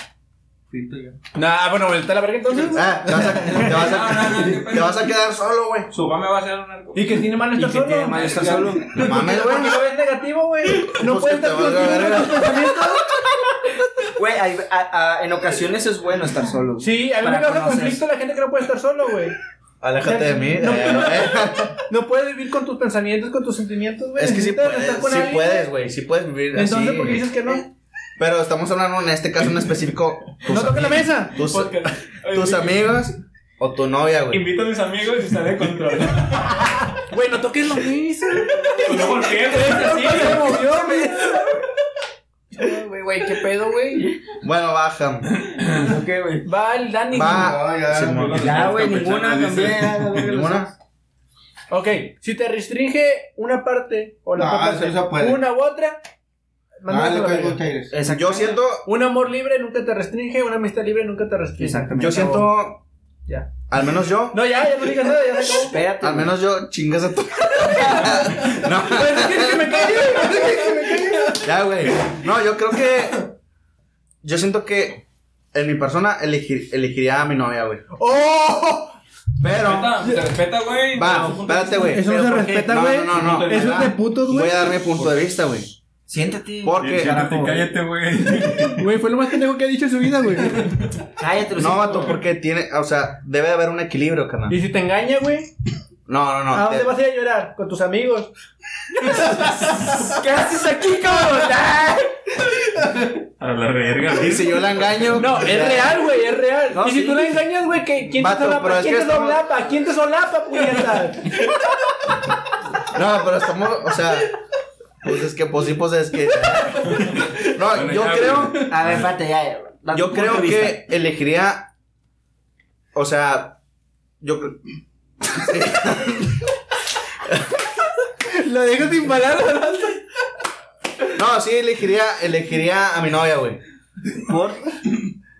Frito ya. Nah, bueno, vuelta a la verga entonces. Ah, te vas a, te vas No, no, a, no, qué te vas a quedar solo, güey. Su papá me va a hacer un arco. ¿Y que tiene malo ¿Y estar solo? tiene malo estar solo? No mames, güey. Lo ves negativo, güey. No Pues puedes estar pensamientos. Güey, hay- a- a- en ocasiones es bueno estar solo. Sí, a mí me causa conflicto la gente que no puede estar solo, güey. Aléjate de mí. No, eh, no. eh. No puedes vivir con tus pensamientos, con tus sentimientos, güey. Es que sí puedes, estar con sí puedes, güey. Sí puedes vivir así. Entonces, ¿por qué dices que no? Pero estamos hablando en este caso en específico. No toques la mesa. Tus, Porque- tus amigos o tu novia, güey. Invito a mis amigos y sale de control. Güey, no toques la mesa. No golpeé, güey, así, Se movió, güey. Güey, güey, qué pedo, güey. Bueno, baja. ¿Por qué, güey? Va el Dani. Va. No, ya. Simón. Ya, güey, ninguna también. ¿Ninguna? Ok, si te restringe una parte o la No, se puede. una u otra, Ah, le caigo. Yo siento. Un amor libre nunca te restringe, una amistad libre nunca te restringe. Exactamente. Yo siento. Ya. Al menos yo. No, ya, ya no digas nada, ya se acabó. Espérate. Al menos yo, chingas a tu. no, Pues, ¿quieres que me calle? ¿Quieres que me calle? ya, güey. No, yo creo que. Yo siento que en mi persona elegir- elegiría a mi novia, güey. ¡Oh! Pero. Te respeta, güey. Va, espérate, güey. Eso no ¿Pero se respeta, No, güey. No, no, no. Eso es de putos, güey. Voy a dar mi punto de vista, güey. Siéntate. Porque, Siéntate y cállate, güey. Güey, fue lo más pendejo que ha dicho en su vida, güey. Cállate, no, vato, porque tiene, o sea, debe de haber un equilibrio, carnal. Y si te engaña, güey, No, no, ¿a no. dónde te- vas a ir a llorar? Con tus amigos. ¿Qué haces aquí, cabrón? A la verga, Y güey. si yo la engaño. No, es real, güey, es real. No, y si sí. tú la engañas, güey, ¿qué- ¿quién Vato, te solapa? ¿Quién te solapa? ¿Quién te solapa, puñeta? No, pero estamos, o sea, pues es que, pues sí, pues es que. No, Bueno, yo ya, creo. A ver, espérate, ya. yo creo que elegiría, o sea, yo creo. Lo dejo sin palabras. No, sí elegiría, elegiría a mi novia, güey. ¿Por?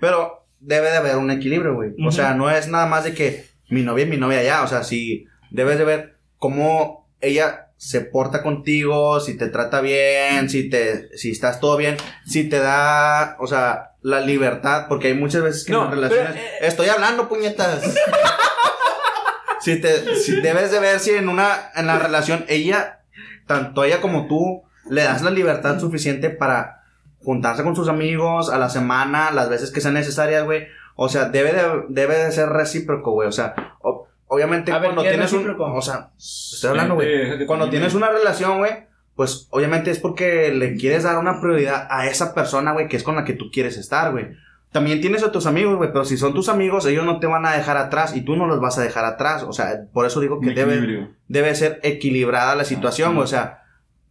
Pero debe de haber un equilibrio, güey. O sea, no es nada más de que mi novia es mi novia ya. O sea, sí debes de ver cómo ella se porta contigo, si te trata bien, si te, si estás todo bien, si te da, o sea, la libertad, porque hay muchas veces que No, en relaciones. pero, eh, Estoy hablando, puñetas. si te, si debes de ver si en una, en la relación ella, tanto ella como tú, le das la libertad suficiente para juntarse con sus amigos a la semana, las veces que sean necesarias, güey. O sea, debe de, debe de ser recíproco, güey. O sea, o- obviamente A cuando ¿qué es tienes un... O sea, estoy hablando, güey. Cuando tienes una relación, güey, pues obviamente es porque le quieres dar una prioridad a esa persona, güey, que es con la que tú quieres estar, güey. También tienes a tus amigos, güey, pero si son tus amigos, ellos no te van a dejar atrás y tú no los vas a dejar atrás. O sea, por eso digo que debe, debe ser equilibrada la situación, sí. O sea,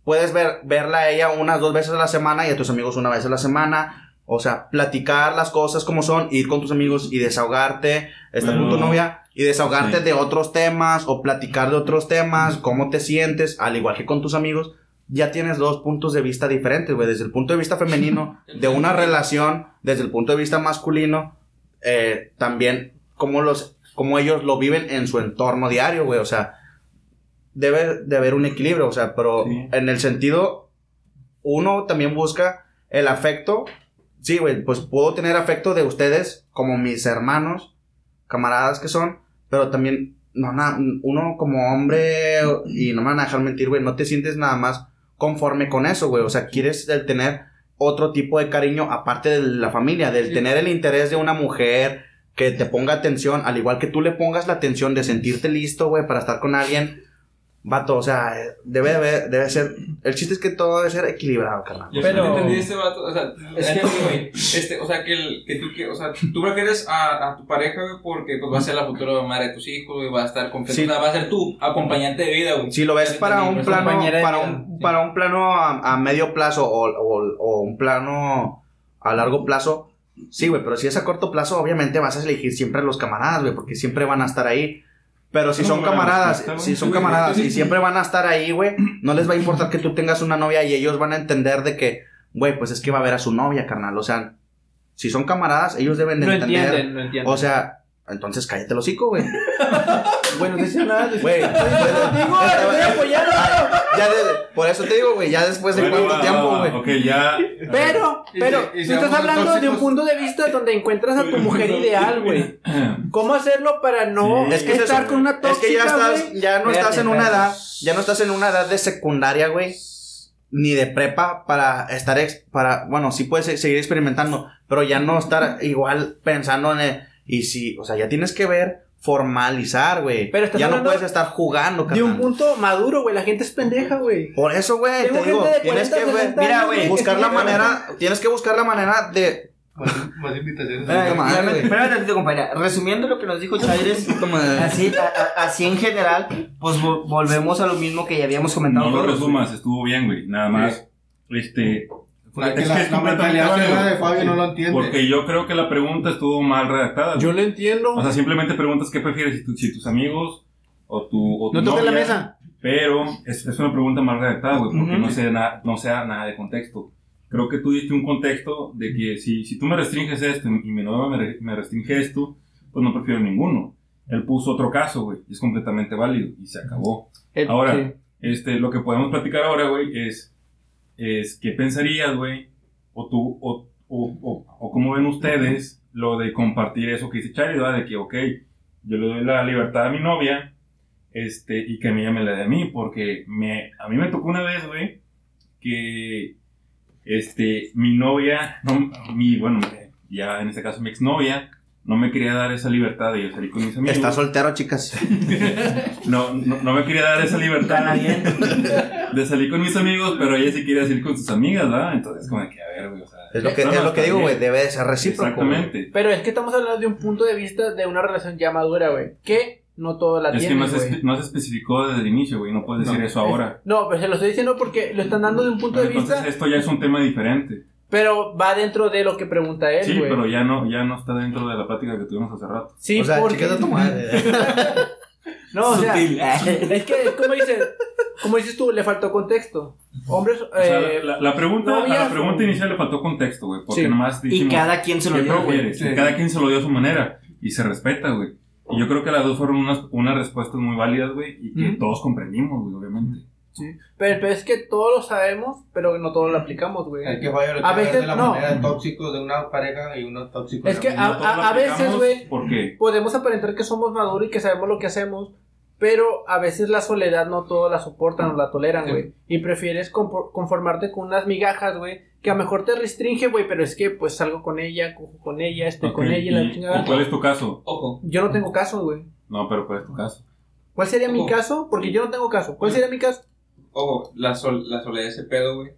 puedes ver, verla a ella unas dos veces a la semana y a tus amigos una vez a la semana. O sea, platicar las cosas como son, ir con tus amigos y desahogarte, estar con tu novia y desahogarte Sí. de otros temas o platicar de otros temas, cómo te sientes, al igual que con tus amigos. Ya tienes dos puntos de vista diferentes, güey. Desde el punto de vista femenino, de una relación, desde el punto de vista masculino, eh, también cómo los, cómo ellos lo viven en su entorno diario, güey. O sea, debe de haber un equilibrio, o sea, pero Sí. en el sentido, uno también busca el afecto. Sí, güey, pues puedo tener afecto de ustedes como mis hermanos, camaradas que son, pero también, no, na- uno como hombre, y no me van a dejar mentir, güey, no te sientes nada más conforme con eso, güey, o sea, quieres el tener otro tipo de cariño aparte de la familia, del tener el interés de una mujer que te ponga atención, al igual que tú le pongas la atención de sentirte listo, güey, para estar con alguien. Vato, o sea, debe, de haber- debe ser. El chiste es que todo debe ser equilibrado, carnal. Yo Pero- entendí este vato, o sea, Es que- güey, este, o sea, que, el, que tú, que, o sea, tú prefieres a, a tu pareja, güey, porque pues va a ser la futura madre de tus hijos, güey, va a estar con Sí. va a ser tu acompañante de vida, güey. Si lo ves para un pues, plano, para un, sí. para un plano a, a medio plazo o, o- o un plano a largo plazo, sí, güey, pero si es a corto plazo, obviamente vas a elegir siempre a los camaradas, güey, porque siempre van a estar ahí. Pero si son camaradas, si son camaradas y siempre van a estar ahí, güey, no les va a importar que tú tengas una novia y ellos van a entender de que, güey, pues es que va a ver a su novia, carnal. O sea, si son camaradas, ellos deben de No entender. entienden, no entienden. O sea, entonces cállate el hocico, güey. bueno, no dice nada. Güey, ya de- por eso te digo, güey, ya después de Bueno, cuánto va, tiempo, güey. Ok, ya. Pero, pero, si- y si tú estás hablando de un tóxicos- punto de vista donde encuentras a tu mujer ideal, güey. ¿Cómo hacerlo para no Sí. Es que es estar eso, con una Es tóxica, que ya estás, ya no estás en una edad, ya no estás en una edad de secundaria, güey, ni de prepa para estar, ex- para, bueno, sí puedes seguir experimentando, pero ya no estar igual pensando en, el- y si, o sea, ya tienes que ver, formalizar, güey. Pero estás ya no puedes estar jugando, De un carnal. punto maduro, güey. La gente es pendeja, güey. Por eso, güey, te digo, tienes 40, que ver, 60 mira, güey, buscar la manera, tienes que buscar la manera de, Más, más invitaciones. Espérame, compañera. Resumiendo lo que nos dijo Chaires, así, a- a- así en general, pues vo- volvemos a lo mismo que ya habíamos comentado. No lo resumas, estuvo bien, güey. Nada más. Este. La, que es la, que es la completamente mentalidad de Fabio no lo entiende. Porque yo creo que la pregunta estuvo mal redactada. Yo lo entiendo. O sea, simplemente preguntas qué prefieres, si, tu- si tus amigos o tu, o tu no toques la mesa. Pero es, es una pregunta mal redactada, güey, porque Ujú. no, sea na- no sea nada de contexto. Creo que tú diste un contexto de que si, si tú me restringes esto y mi novia me, re- me restringe esto, pues no prefiero ninguno. Él puso otro caso, güey, y es completamente válido y se acabó. Eh, Ahora, sí. este, lo que podemos platicar ahora, güey, es, es qué pensarías, güey, o tú, o, o, o, o cómo ven ustedes lo de compartir eso que dice Charlie. De que, ok, yo le doy la libertad a mi novia, este, y que a ella me la dé a mí, porque me, a mí me tocó una vez, güey, que este, mi novia, no, mi, bueno, ya en este caso mi exnovia, no me quería dar esa libertad de salir con mis amigos. Está soltero, chicas. No, no, no me quería dar esa libertad de salir con mis amigos, pero ella sí quería salir con sus amigas, ¿verdad? Entonces, como de que, a ver, güey, o sea. Es lo que, es lo que digo, güey. Debe de ser recíproco. Exactamente. Pero es que estamos hablando de un punto de vista de una relación ya madura, güey. Que no todo la Es que tiene, no se, no se especificó desde el inicio, güey. No puedes decir No. eso ahora. No, pero se lo estoy diciendo porque lo están dando de un punto de Entonces, vista, esto ya es un tema diferente. Pero va dentro de lo que pregunta él, Sí, güey. pero ya no, ya no está dentro de la plática que tuvimos hace rato. Sí, o sea, porque... tu madre. No, o sea, Sutil. es que, como dices, como dices tú, le faltó contexto. Hombres, O sea, eh, la, la pregunta, a la pregunta inicial le faltó contexto, güey. Porque Sí. nomás Y cada quien se lo ¿qué dio, güey. Sí. Cada quien se lo dio a su manera. Y se respeta, güey. Y yo creo que las dos fueron unas, unas respuestas muy válidas, güey. Y que todos comprendimos, güey, obviamente. Pero, pero es que todos lo sabemos, pero no todos lo aplicamos, güey. El que falla lo A veces de la no. manera tóxico de una pareja y uno tóxico Es de que la a- lo a veces, güey, Podemos aparentar que somos maduros y que sabemos lo que hacemos, pero a veces la soledad no todos la soportan o la toleran, Sí. güey. Y prefieres conformarte con unas migajas, güey, que a lo mejor te restringe, güey, pero es que pues salgo con ella, cojo con ella, estoy Ok, con ella y la ¿y- chingada. ¿y ¿Cuál es tu caso? Ojo, Yo no tengo caso, güey. No, pero ¿cuál es tu caso? ¿Cuál sería mi Ojo. caso? Porque yo no tengo caso. ¿Cuál sería mi caso? Ojo, la, sol, la soledad de ese pedo, güey.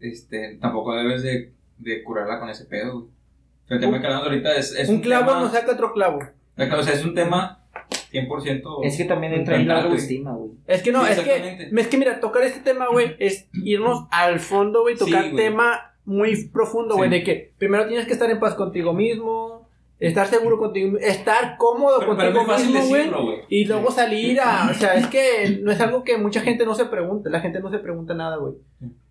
Este, tampoco debes de, de curarla con ese pedo, güey. O sea, El tema que hablamos ahorita es, es un clavo tema, no saca otro clavo. o sea, es un tema 100%. Es que también entra ahí la autoestima, güey. Es que no, Sí, es que, es que mira, tocar este tema, güey, es irnos al fondo, güey, tocar Sí, tema muy profundo, güey, Sí. de que primero tienes que estar en paz contigo mismo, estar seguro contigo, estar cómodo Pero, pero es contigo fácil mismo, güey, decirlo, güey. y luego salir a, o sea, es que no es algo que mucha gente no se pregunta, la gente no se pregunta nada, güey.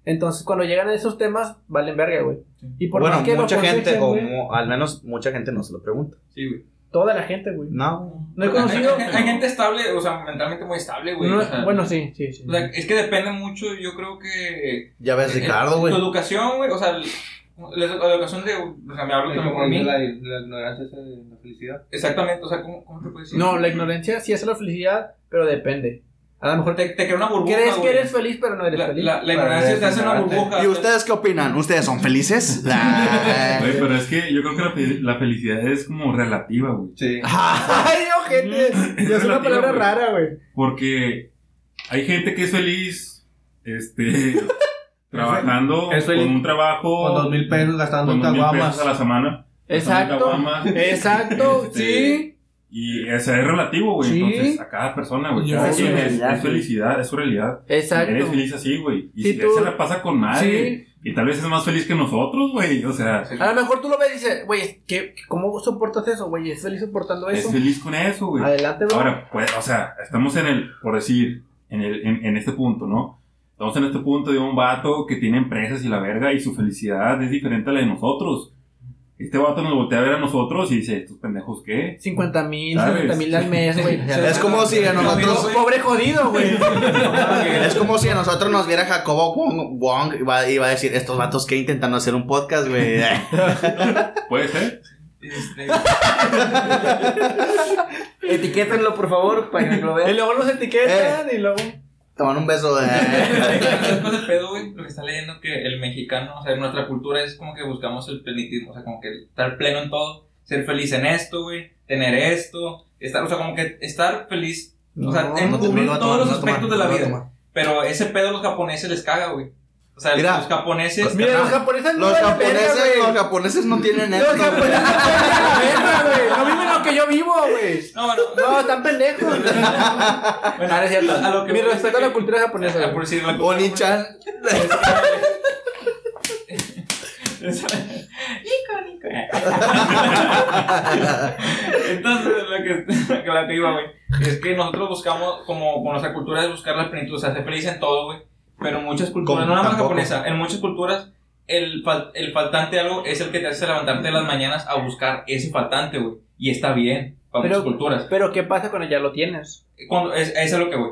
Entonces, cuando llegan a esos temas, valen verga, güey. Y por bueno, más que lo mucha gente, o mu- al menos mucha gente no se lo pregunta. Sí, güey. toda la gente, güey. No. No he conocido. Hay, hay- hay gente estable, o sea, mentalmente muy estable, güey. No, o sea, bueno, sí, sí, sí. O sea, es que depende mucho, yo creo que. Ya ves, Ricardo, güey. Tu educación, güey, o sea, el- la, educación de. O sea, me hablo también por mí. La, la ignorancia es la felicidad. Exactamente, o sea, ¿cómo, cómo te puedes decir? No, la ignorancia sí hace la felicidad, pero depende. A lo mejor Te, te crea una burbuja. crees que eres feliz, pero no eres La, feliz. la, la ignorancia te hace una burbuja. ¿Y ustedes qué opinan? ¿Ustedes son felices? Güey, pero es que yo creo que la, fe- la felicidad es como relativa, güey. Sí. Ay, ojete. Es Ya es una palabra güey. rara, güey. Porque hay gente que es feliz, este, trabajando es con un trabajo Con dos mil pesos gastando con dos mil pesos a la semana. Exacto. caguamas, Exacto, Este, sí. Y eso es relativo, güey. Sí. Entonces, a cada persona, güey. Cada es quien es, es güey. felicidad, es su realidad. Exacto. Eres feliz así, güey. Y Sí, si tú- él se la pasa con madre. Sí. Y tal vez es más feliz que nosotros, güey. O sea, A lo mejor tú lo ves y dices, güey, ¿qué, ¿cómo soportas eso, güey? ¿Es feliz soportando es eso? feliz con eso, güey. Adelante, bro. Ahora, pues, o sea, estamos en el, por decir, en, el, en, en este punto, ¿no? Estamos en este punto de un vato que tiene empresas y la verga y su felicidad es diferente a la de nosotros. Este vato nos voltea a ver a nosotros y dice, ¿estos pendejos qué? 50 mil, ¿Sabes? 60 mil al mes, güey. Es como si a nosotros. Pobre jodido, güey. Es como si a nosotros nos viera Jacobo Wong, Wong y va, y a decir, estos vatos que intentan hacer un podcast, güey. ¿Puede ser? Este, Etiquétenlo, por favor, para que lo Y vean. luego los etiquetan y luego. Toman un beso, eh. Después del pedo, güey, lo que está leyendo que el mexicano, o sea, nuestra cultura es como que buscamos el plenitismo, o sea, como que estar pleno en todo, ser feliz en esto, güey, tener esto, estar, o sea, como que estar feliz, o sea, en No va a todos los no aspectos de tomar, la no te vida. Pero ese pedo a los japoneses les caga, güey. O sea, Mira, los japoneses. Mira, los japoneses no Los japoneses, verga, los japoneses no tienen Los esto. japoneses no verga, güey. No viven lo que yo vivo, güey. No, bueno, No, están pendejos. bueno, Ah, no es cierto. a lo que Mi respeto a la cultura japonesa, Ah, por decir la cultura, Oni-chan. Icónico. Entonces, lo que, lo que iba, güey, es que nosotros buscamos, como con nuestra cultura, es buscar la plenitud, o sea, ser feliz en todo, güey. Pero en muchas culturas, Como no nada más tampoco. japonesa, en muchas culturas, el, fal- el faltante de algo es el que te hace levantarte en las mañanas a buscar ese faltante, güey. Y está bien, para Pero- muchas culturas. Pero, ¿qué pasa cuando ya lo tienes? Cuando, es, es a lo que voy.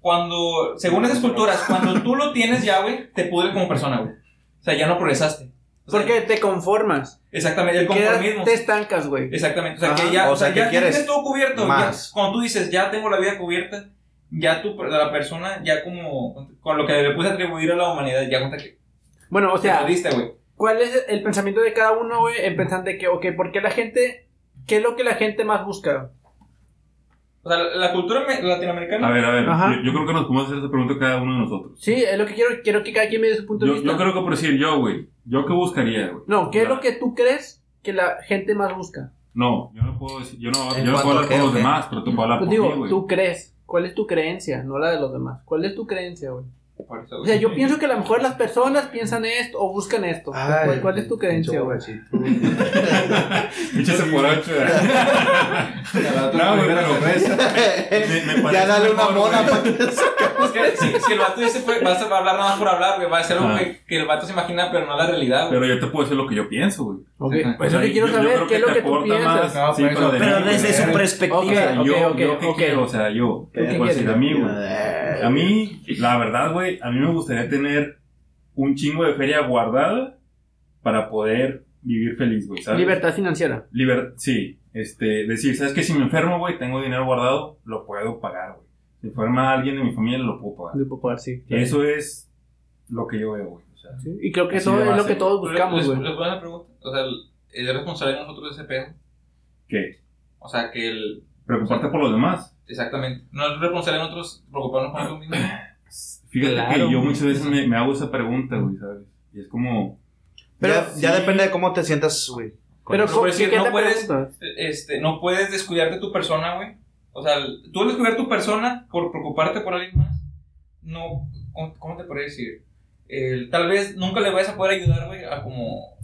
Cuando, según esas culturas, cuando tú lo tienes ya, güey, te pudre como persona, güey. O sea, ya no progresaste. O sea, Porque te conformas. Exactamente, el Quedas- conformismo. te estancas, güey. Exactamente, o sea, Ajá. que ya, O o sea, sea, ¿qué ya quieres? tienes todo cubierto. ya- Más. cuando tú dices, ya tengo la vida cubierta, ya tú, la persona, ya como, con lo que le puedes atribuir a la humanidad, ya cuenta que. Bueno, o sea. ¿cuál es el pensamiento de cada uno, güey? En pensar de que, ok, ¿por qué la gente, qué es lo que la gente más busca? O sea, la, la cultura me- latinoamericana. A ver, a ver, yo, yo creo que nos podemos hacer esa pregunta cada uno de nosotros. Sí, es lo que quiero, quiero que cada quien me dé su punto de Yo, vista. yo creo que por decir yo, güey, ¿yo qué buscaría, güey? No, ¿qué es La- lo que tú crees que la gente más busca? No, yo no puedo decir, yo no, ¿En yo no puedo hablar qué, los demás, pero tú puedo hablar Pues por digo, ti, güey. tú crees. ¿Cuál es tu creencia? No la de los demás. ¿Cuál es tu creencia, güey? Por eso, O sea, yo pienso que a lo mejor las personas piensan esto o buscan esto. ¿Cuál, cuál es tu creencia, güey? Échase por ocho. No, güey, pero- me parece Ya dale una mona güey. para que Es que si, si el vato dice, pues, vas a hablar nada más por hablar, güey. Va a ser algo Ah. que, que el vato se imagina, pero no la realidad, güey. Pero yo te puedo decir lo que yo pienso, güey. Ok, Ajá. pues O es lo sea, que quiero yo- yo saber, qué es lo que tú aporta piensas. más, No, sí, pero desde su perspectiva. O sea, ok, yo, yo qué quiero, o sea, yo, ¿Tú qué a mí, güey. A mí, la verdad, güey, a mí me gustaría tener un chingo de feria guardada para poder vivir feliz, güey, ¿sabes? Libertad financiera. Liber- sí, este, decir, ¿sabes qué? Si me enfermo, güey, tengo dinero guardado, lo puedo pagar, güey. Si enferma alguien de mi familia, lo puedo pagar. De poder, sí. Eso es lo que yo veo, güey. O sea, Sí, Y creo que eso es lo que todos buscamos, les, güey. les voy a hacer una pregunta. O sea, el- ¿es responsable de nosotros de ese pedo? ¿qué? O sea, que el. Preocuparte por los demás. Exactamente. ¿No es responsable de nosotros preocuparnos por nosotros mismos? Fíjate Claro. que yo muchas veces me, me hago esa pregunta, güey, ¿sabes? Y es como, Pero Ya, ya sí. depende de cómo te sientas, güey. Pero, eso. Por ¿cómo- decir, ¿qué no te puedes- preguntas? Este, no puedes descuidarte tu persona, güey. O sea, tú al descuidar tu persona por preocuparte por alguien más, no. ¿Cómo, cómo te podría decir? El- tal vez nunca le vayas a poder ayudar, güey, a como.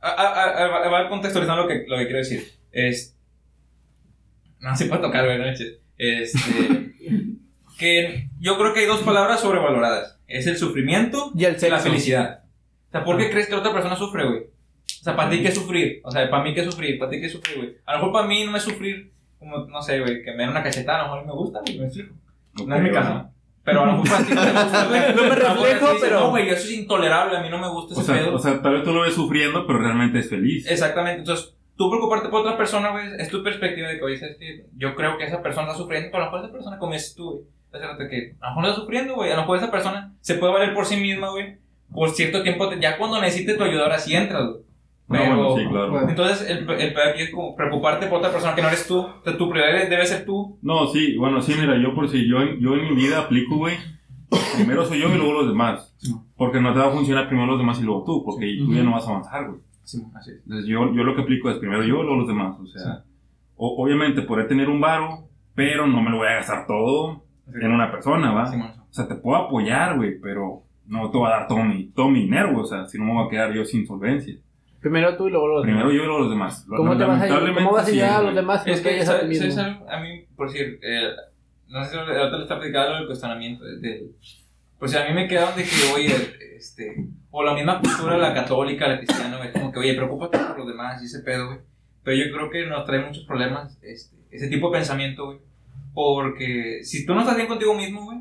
A, a, a, a- va contextualizando lo que, lo que quiero decir. Es. No se puede tocar, güey, no. Este. que yo creo que hay dos palabras sobrevaloradas: es el sufrimiento Y el y la sexo. felicidad. O sea, ¿por qué crees que la otra persona sufre, güey? O sea, ¿para ti qué es sufrir? O sea, ¿para mí qué es sufrir? ¿Para ti qué es sufrir, güey? A lo mejor para mí no es sufrir, como, no sé, güey, que me den una cachetada, a lo mejor me gusta, güey, me explico. No es mi caso. Pero a lo mejor para ti no te gusta, güey. No me reflejo, pero- No, güey, eso es intolerable, a mí no me gusta O ese sea, pedo. o sea, tal vez tú lo ves sufriendo, pero realmente es feliz. Exactamente, entonces, tú preocuparte por otra persona, güey, es tu perspectiva de que, oye, ¿sabes qué? Yo creo que esa persona está sufriendo, pero a lo mejor esa persona, como dices tú, güey, que a lo mejor no está sufriendo, güey, a lo mejor esa persona se puede valer por sí misma, güey, por cierto tiempo, te- ya cuando necesite tu ayuda, ahora sí entras, güey. No, Pero, bueno, sí, claro. Entonces, el, el pedo aquí es como preocuparte por otra persona que no eres tú, o sea, tu prioridad debe ser tú. No, sí, bueno, sí, mira, yo por si yo, en- yo en mi vida aplico, güey, primero soy yo y luego los demás. Porque no te va a funcionar primero los demás y luego tú, porque tú ya no vas a avanzar, güey. Sí, así es. Entonces yo, yo lo que aplico es primero yo y luego los demás. O sea, o- obviamente podré tener un varo, pero no me lo voy a gastar todo en una persona, ¿va? O sea, te puedo apoyar, güey, pero no te voy a dar todo mi, todo mi dinero, o sea, si no me voy a quedar yo sin solvencia. Primero tú y luego los Primero demás. yo y luego los demás. ¿Cómo, te vas a ayudar? ¿Cómo vas a ayudar a los demás Es que, a mí, por decir, eh, no sé si ahorita le está aplicando del cuestionamiento. De, de- pues a mí me quedaron de que, oye, este, o la misma cultura, la católica, la cristiana, güey, como que, oye, preocúpate por los demás y ese pedo, güey. Pero yo creo que nos trae muchos problemas este, ese tipo de pensamiento, güey. Porque si tú no estás bien contigo mismo, güey,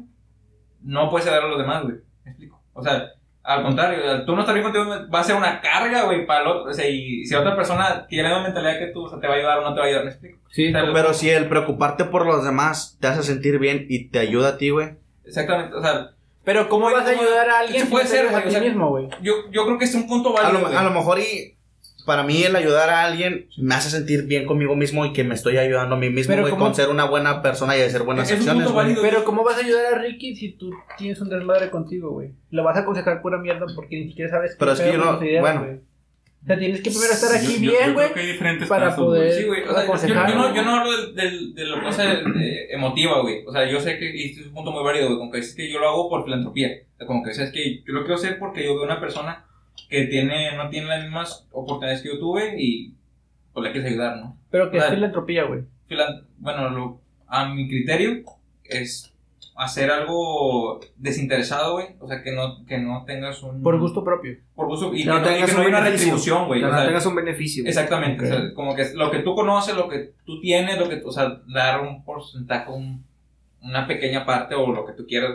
no puedes ayudar a los demás, güey. ¿Me explico? O sea, al contrario, tú no estás bien contigo va a ser una carga, güey, para el otro. O sea, y si otra persona tiene la mentalidad que tú, o sea, te va a ayudar o no te va a ayudar, ¿me explico? Sí, O sea, Pero si el preocuparte por los demás te hace sentir bien y te ayuda a ti, güey. Exactamente, o sea, pero ¿cómo vas a ayudar a alguien si puede no te ser, ayudas a güey, ti o sea, mismo, güey? yo, yo creo que es un punto A válido. lo, a lo mejor y para mí el ayudar a alguien me hace sentir bien conmigo mismo y que me estoy ayudando a mí mismo, güey, con ser una buena persona y hacer buenas Es acciones. Pero ¿cómo vas a ayudar a Ricky si tú tienes un desmadre contigo, güey? Lo vas a aconsejar pura mierda porque ni siquiera sabes qué Pero es que yo no- ideas, bueno. O sea, tienes que primero estar aquí yo- bien, güey, que hay diferentes para casos, poder-. Sí, güey. O sea, yo, yo no, yo no hablo del, del, de la cosa de- emotiva, güey. O sea, yo sé que y este es un punto muy válido, güey. Como que es que yo lo hago por filantropía. O sea, como que sabes que yo lo quiero hacer porque yo veo una persona que tiene, no tiene las mismas oportunidades que yo tuve y pues le quieres ayudar, ¿no? pero que es Vale. filantropía, güey. Filan- bueno, lo- a mi criterio es hacer algo desinteresado, güey. O sea, que no, que no tengas un... Por gusto propio. Por gusto y que no no, y tengas que no haya una beneficio. retribución, güey. Que o no tengas un beneficio. Exactamente, Ok. o sea, como que lo que tú conoces, lo que tú tienes, lo que, o sea, dar un porcentaje, un- una pequeña parte o lo que tú quieras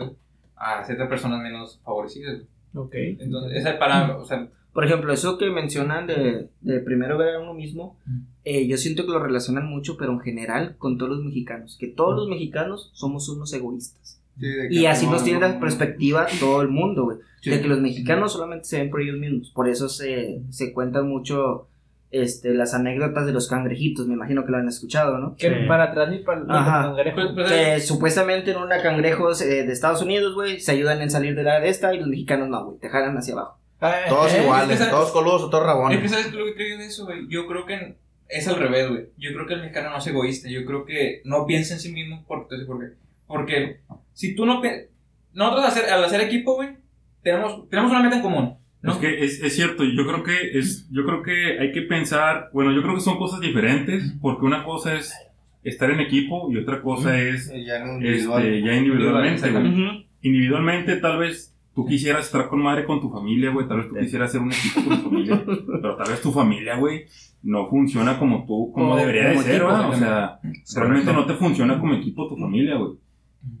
a ciertas personas menos favorecidas. Ok. Entonces, esa es para, o sea, Por ejemplo, eso que mencionan de, de primero ver a uno mismo, eh, yo siento que lo relacionan mucho, pero en general con todos los mexicanos. Que todos los mexicanos somos unos egoístas. Sí, Y así no- nos tiene la perspectiva todo el mundo, güey. Sí. De que los mexicanos solamente se ven por ellos mismos. Por eso se, se cuentan mucho este, las anécdotas de los cangrejitos. Me imagino que lo han escuchado, ¿no? Que Sí. para atrás ni para Ajá. Pues, pues, Que supuestamente en una cangrejos eh, de Estados Unidos, güey, se ayudan en salir de la de esta y los mexicanos no, güey. Te jalan hacia abajo. Ah, Todos eh, iguales, es que todos coludos o todos Es que rabones. sabes lo que creo yo de eso, güey. Yo creo que es al revés, güey. Yo creo que el mexicano no es egoísta. Yo creo que no piensa en sí mismo. Por, te voy a decir por qué. Porque si tú no nosotros hacer, al hacer equipo, güey, tenemos, tenemos una meta en común. ¿no? Es que es, es cierto, yo creo que es, yo creo que hay que pensar, bueno, yo creo que son cosas diferentes, porque una cosa es estar en equipo y otra cosa es Ya en un individual. este, ya individualmente, Individualmente tal vez tú quisieras estar con madre con tu familia, güey, tal vez tú quisieras hacer un equipo con tu familia, pero tal vez tu familia, güey, no funciona como tú, como Como- debería de ser, equipo, o sea, realmente no te funciona como equipo tu familia, güey.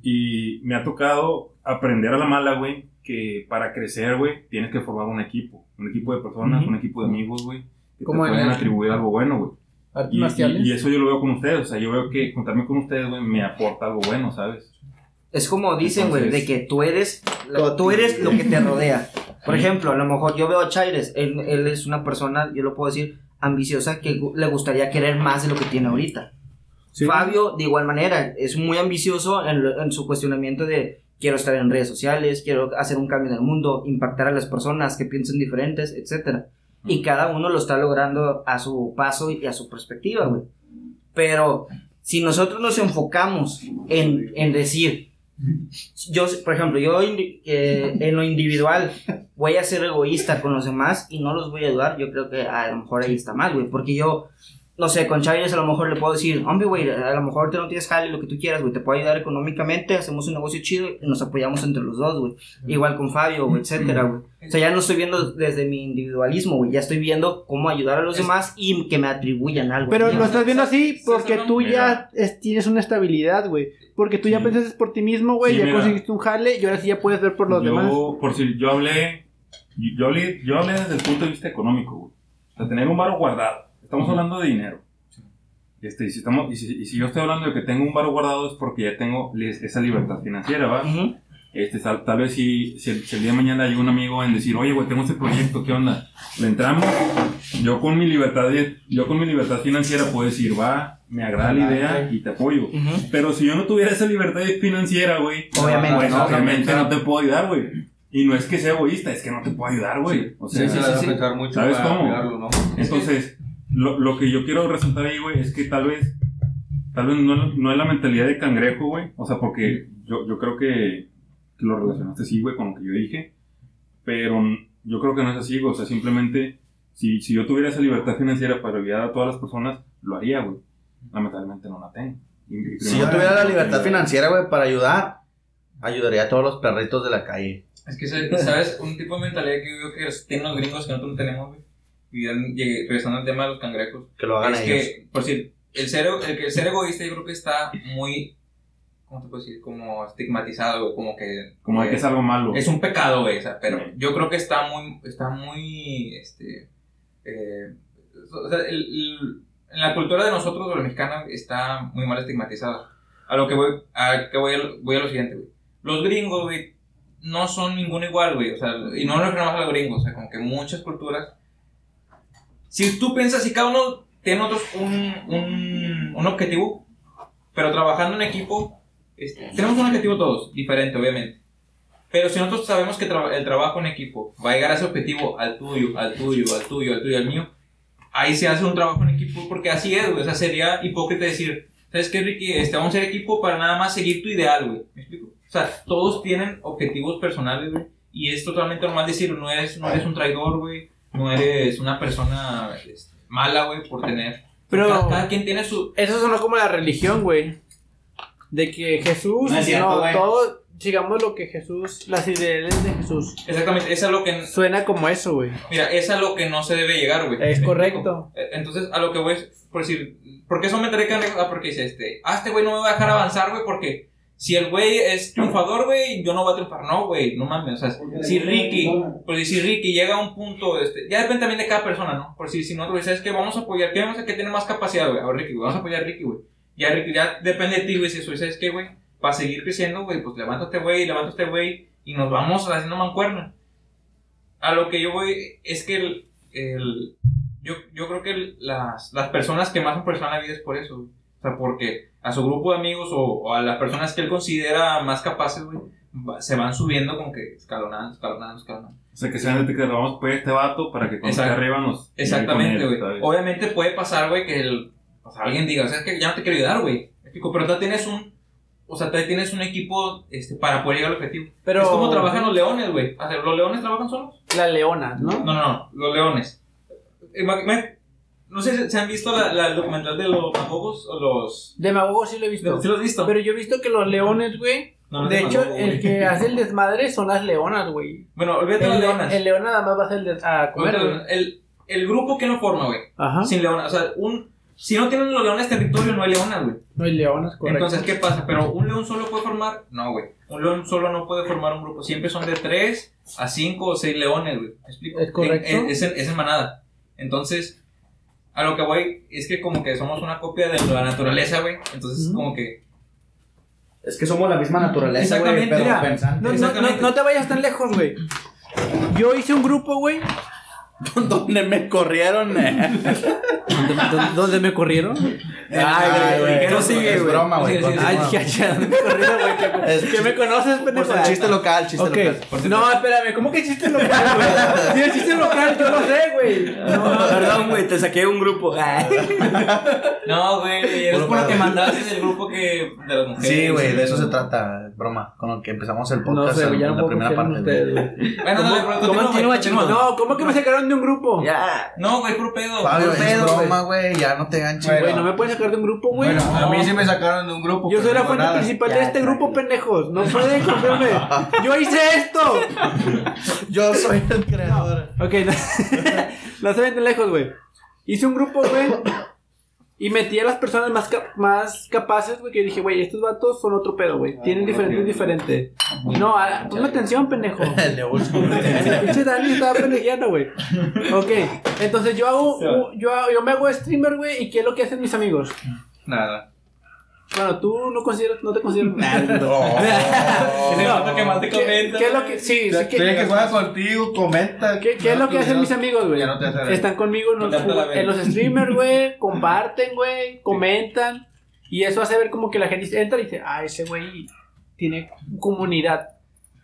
Y me ha tocado aprender a la mala, güey, que para crecer, güey, tienes que formar un equipo. Un equipo de personas, un equipo de amigos, güey, que te en pueden el- atribuir algo bueno, güey. Y, y- y eso yo lo veo con ustedes, o sea, yo veo que juntarme con ustedes, güey, me aporta algo bueno, ¿sabes? Es como dicen, güey, de que tú eres, tú eres lo que te rodea. Por ejemplo, a lo mejor yo veo a Chaires, él, él es una persona, yo lo puedo decir, ambiciosa que le gustaría querer más de lo que tiene ahorita. Sí. Fabio, de igual manera, es muy ambicioso en, en su cuestionamiento de quiero estar en redes sociales, quiero hacer un cambio en el mundo, impactar a las personas que piensen diferentes, etcétera. Y cada uno lo está logrando a su paso y a su perspectiva, güey. Pero si nosotros nos enfocamos en, en decir, yo, por ejemplo, yo en lo individual voy a ser egoísta con los demás y no los voy a ayudar, yo creo que a lo mejor ahí está mal, güey, porque yo, no sé, con Chaires a lo mejor le puedo decir, hombre, güey, a lo mejor te no tienes jale, lo que tú quieras, güey, te puedo ayudar económicamente, hacemos un negocio chido y nos apoyamos entre los dos, güey. Igual con Fabio, güey, etcétera, güey. O sea, ya no estoy viendo desde mi individualismo, güey, ya estoy viendo cómo ayudar a los Es- demás y que me atribuyan algo. Pero Ya. lo estás viendo así Sí, porque no- tú ya es- tienes una estabilidad, güey. Porque tú ya Sí. pensaste por ti mismo, güey, Sí, ya mira. conseguiste un jale y ahora sí ya puedes ver por los yo, demás. por si yo hablé, yo hablé, yo hablé desde el punto de vista económico, güey. O sea, tener un varo guardado. Estamos hablando de dinero. Este, y, si estamos, y, si, y si yo estoy hablando de que tengo un varo guardado es porque ya tengo esa libertad financiera, ¿va? Ujú. Este, tal, tal vez si, si, el, si el día de mañana hay un amigo en decir, oye, güey, tengo este proyecto, ¿qué onda? Le entramos, yo con mi libertad, yo con mi libertad financiera puedo decir, va, me agrada la idea y te apoyo. Ujú. Pero si yo no tuviera esa libertad financiera, güey, Obviamente, pues no, obviamente no te puedo ayudar, güey. Y no es que sea egoísta, es que no te puedo ayudar, güey. O sea, Sí, debe pensar mucho ¿Sabes cómo? cuidarlo, ¿no? entonces, lo, lo que yo quiero resaltar ahí, güey, es que tal vez, tal vez no, no es la mentalidad de cangrejo, güey. O sea, porque yo, yo creo que, que lo relacionaste así, güey, con lo que yo dije. Pero yo creo que no es así, güey. O sea, simplemente, si, si yo tuviera esa libertad financiera para ayudar a todas las personas, lo haría, güey. Lamentablemente no la tengo. Y- y Si yo tuviera la libertad financiera, güey, para ayudar, ayudaría a todos los perritos de la calle. Es que, ¿sabes? Un tipo de mentalidad que yo veo que tienen los gringos que nosotros no tenemos, güey. Y regresando al tema de los cangrejos. Que lo hagan es ellos. que, por decir, el ser, el, que- el ser egoísta yo creo que está muy, ¿cómo te puedo decir? Como estigmatizado, como que... Como de que es algo malo. Es un pecado, sea, pero Sí. yo creo que está muy, está muy, este, eh, o sea, el- el- en la cultura de nosotros, de los mexicanos, está muy mal estigmatizado. A lo que voy, a, que voy, a, lo- voy a lo siguiente, güey. Los gringos, güey, no son ninguno igual, güey, o sea, y no nos referimos a los gringos, o sea, como que muchas culturas, si tú piensas, si cada uno tiene nosotros un, un, un objetivo, pero trabajando en equipo, este, tenemos un objetivo todos, diferente, obviamente. Pero si nosotros sabemos que tra- el trabajo en equipo va a llegar a ese objetivo, al tuyo, al tuyo, al tuyo, al tuyo, al mío, ahí se hace un trabajo en equipo porque así es, güey. O sea, sería hipócrita decir, ¿sabes qué, Ricky? Este, vamos a ser equipo para nada más seguir tu ideal, güey. ¿Me explico? O sea, todos tienen objetivos personales, güey. Y es totalmente normal decir, no eres, no eres un traidor, güey. No eres una persona este, mala, güey, por tener. Pero- cada, cada quien tiene su. Eso sonó como la religión, güey. De que Jesús, No cierto, todo, sigamos lo que Jesús, las ideales de Jesús. Exactamente, eso es lo que. Suena como eso, güey. Mira, es a lo que no se debe llegar, güey. Es correcto. Eh, Entonces, a lo que voy es, por decir, ¿por qué de cangrejo? Ah, porque dice, este, ah, este güey no me va a dejar avanzar, güey, porque si el güey es triunfador, güey, yo no voy a triunfar. No, güey, no mames, o sea, si Ricky, decir, si Ricky llega a un punto, este, ya depende también de cada persona, ¿no? Por decir, si nosotros ¿sabes qué? Vamos a apoyar, ¿qué vamos a que tiene más capacidad, güey? A Ricky, güey, vamos a apoyar a Ricky, güey. Ya, Ricky, ya depende de ti, güey, si eso, ¿sabes qué, güey? para seguir creciendo, güey, pues este güey, este güey y nos vamos haciendo mancuerna. A lo que yo voy es que el, el- yo, yo creo que el- las, las personas que más han presionado la vida es por eso, güey. O sea, porque a su grupo de amigos o, o a las personas que él considera más capaces, güey, va- se van subiendo como que escalonando, escalonando, escalonando. O sea, que sean de que vamos pues este vato para que cuando esté arriba nos. Exactamente, güey. Obviamente puede pasar, güey, que el, o sea, alguien diga, o sea, es que ya no te quiero ayudar, güey. Pero tú tienes un, o sea, tú tienes un equipo este, para poder llegar al objetivo. Pero- Es como trabajan los leones, güey. O sea, ¿los leones trabajan solos? La leona, ¿no? No, no, no, los leones. Eh, no sé si se han visto la, la- el documental de los magogos o los... Demagogo sí lo he visto. ¿Sí lo has visto? Pero yo he visto que los leones, güey. No, no de hecho, el güey. que hace el desmadre son las leonas, güey. Bueno, olvídate de las le- leonas. el león nada más va a hacer a comer, Olvídate de el, el grupo que no forma, güey. Ajá. Sin leonas. O sea, un... Si no tienen los leones territorio, no hay leonas, güey. No hay leonas, correcto. Entonces, ¿qué pasa? ¿Pero un león solo puede formar? No, güey. Un león solo no puede formar un grupo. Siempre son de 3 a 5 o 6 leones, güey. ¿Me explico? Es correcto. En- en- Es en, es en manada. Entonces, a lo que voy es que como que somos una copia de la naturaleza, güey. Entonces, Ujú. como que... Es que somos la misma naturaleza, güey, Exactamente. pero Mira, pensando. No, no, Exactamente. no, no te vayas tan lejos, güey. Yo hice un grupo, güey. Donde me corrieron. eh. ¿Dónde, dónde me corrieron? Ay, güey. ¿qué no sigue, es güey? broma, güey, Sí, sí, sí. Ay, ya, ya, ¿dónde me corrieron, güey? ¿Que, Es que me conoces, pendejo? Por chiste local, chiste local. No, espérame, ¿cómo que chiste local, güey? Si el chiste local, yo lo sé, güey. No, Perdón, güey, te saqué un grupo. No, güey. Es por lo que mandaste del grupo que... De las mujeres. Sí, güey, de eso se trata, broma, con lo que empezamos el no podcast sé, ya en no la primera parte. Bueno, dale, ¿Cómo- pero cómo continúa, continúa, continúa. No, ¿cómo que me sacaron de un grupo? Ya. No, güey, puro pedo. Fabio, Puro es pedo, broma, güey, ya no te ganches. Güey, no me pueden sacar de un grupo, güey. Bueno, a mí No. sí me sacaron de un grupo. Yo soy la no fuente nada. principal Ya, de este grupo, pendejos. No pueden confiarme. Yo hice esto. Yo soy el creador. Ok, no, no se ven tan lejos, güey. Hice un grupo, güey. Y metí a las personas más, cap- más capaces, güey. Que dije, güey, estos vatos son otro pedo, güey. Tienen diferentes, diferentes. No, a- ponme atención, pendejo. Pinche Dani estaba pendejeando, güey. Ok, entonces yo hago, yo, hago- yo me hago streamer, güey. ¿Y qué es lo que hacen mis amigos? Nada. Bueno, tú no consideras, no te consideras. Es el vato que más te ¿Qué, comenta. qué es lo que, sí, sí, que que, juega contigo, comenta. ¿qué, qué es lo que hacen mis amigos, güey? Ya no te hace Están conmigo en los, en los streamers, güey, comparten, güey, comentan. Y eso hace ver como que la gente entra y dice, ah, ese güey tiene comunidad.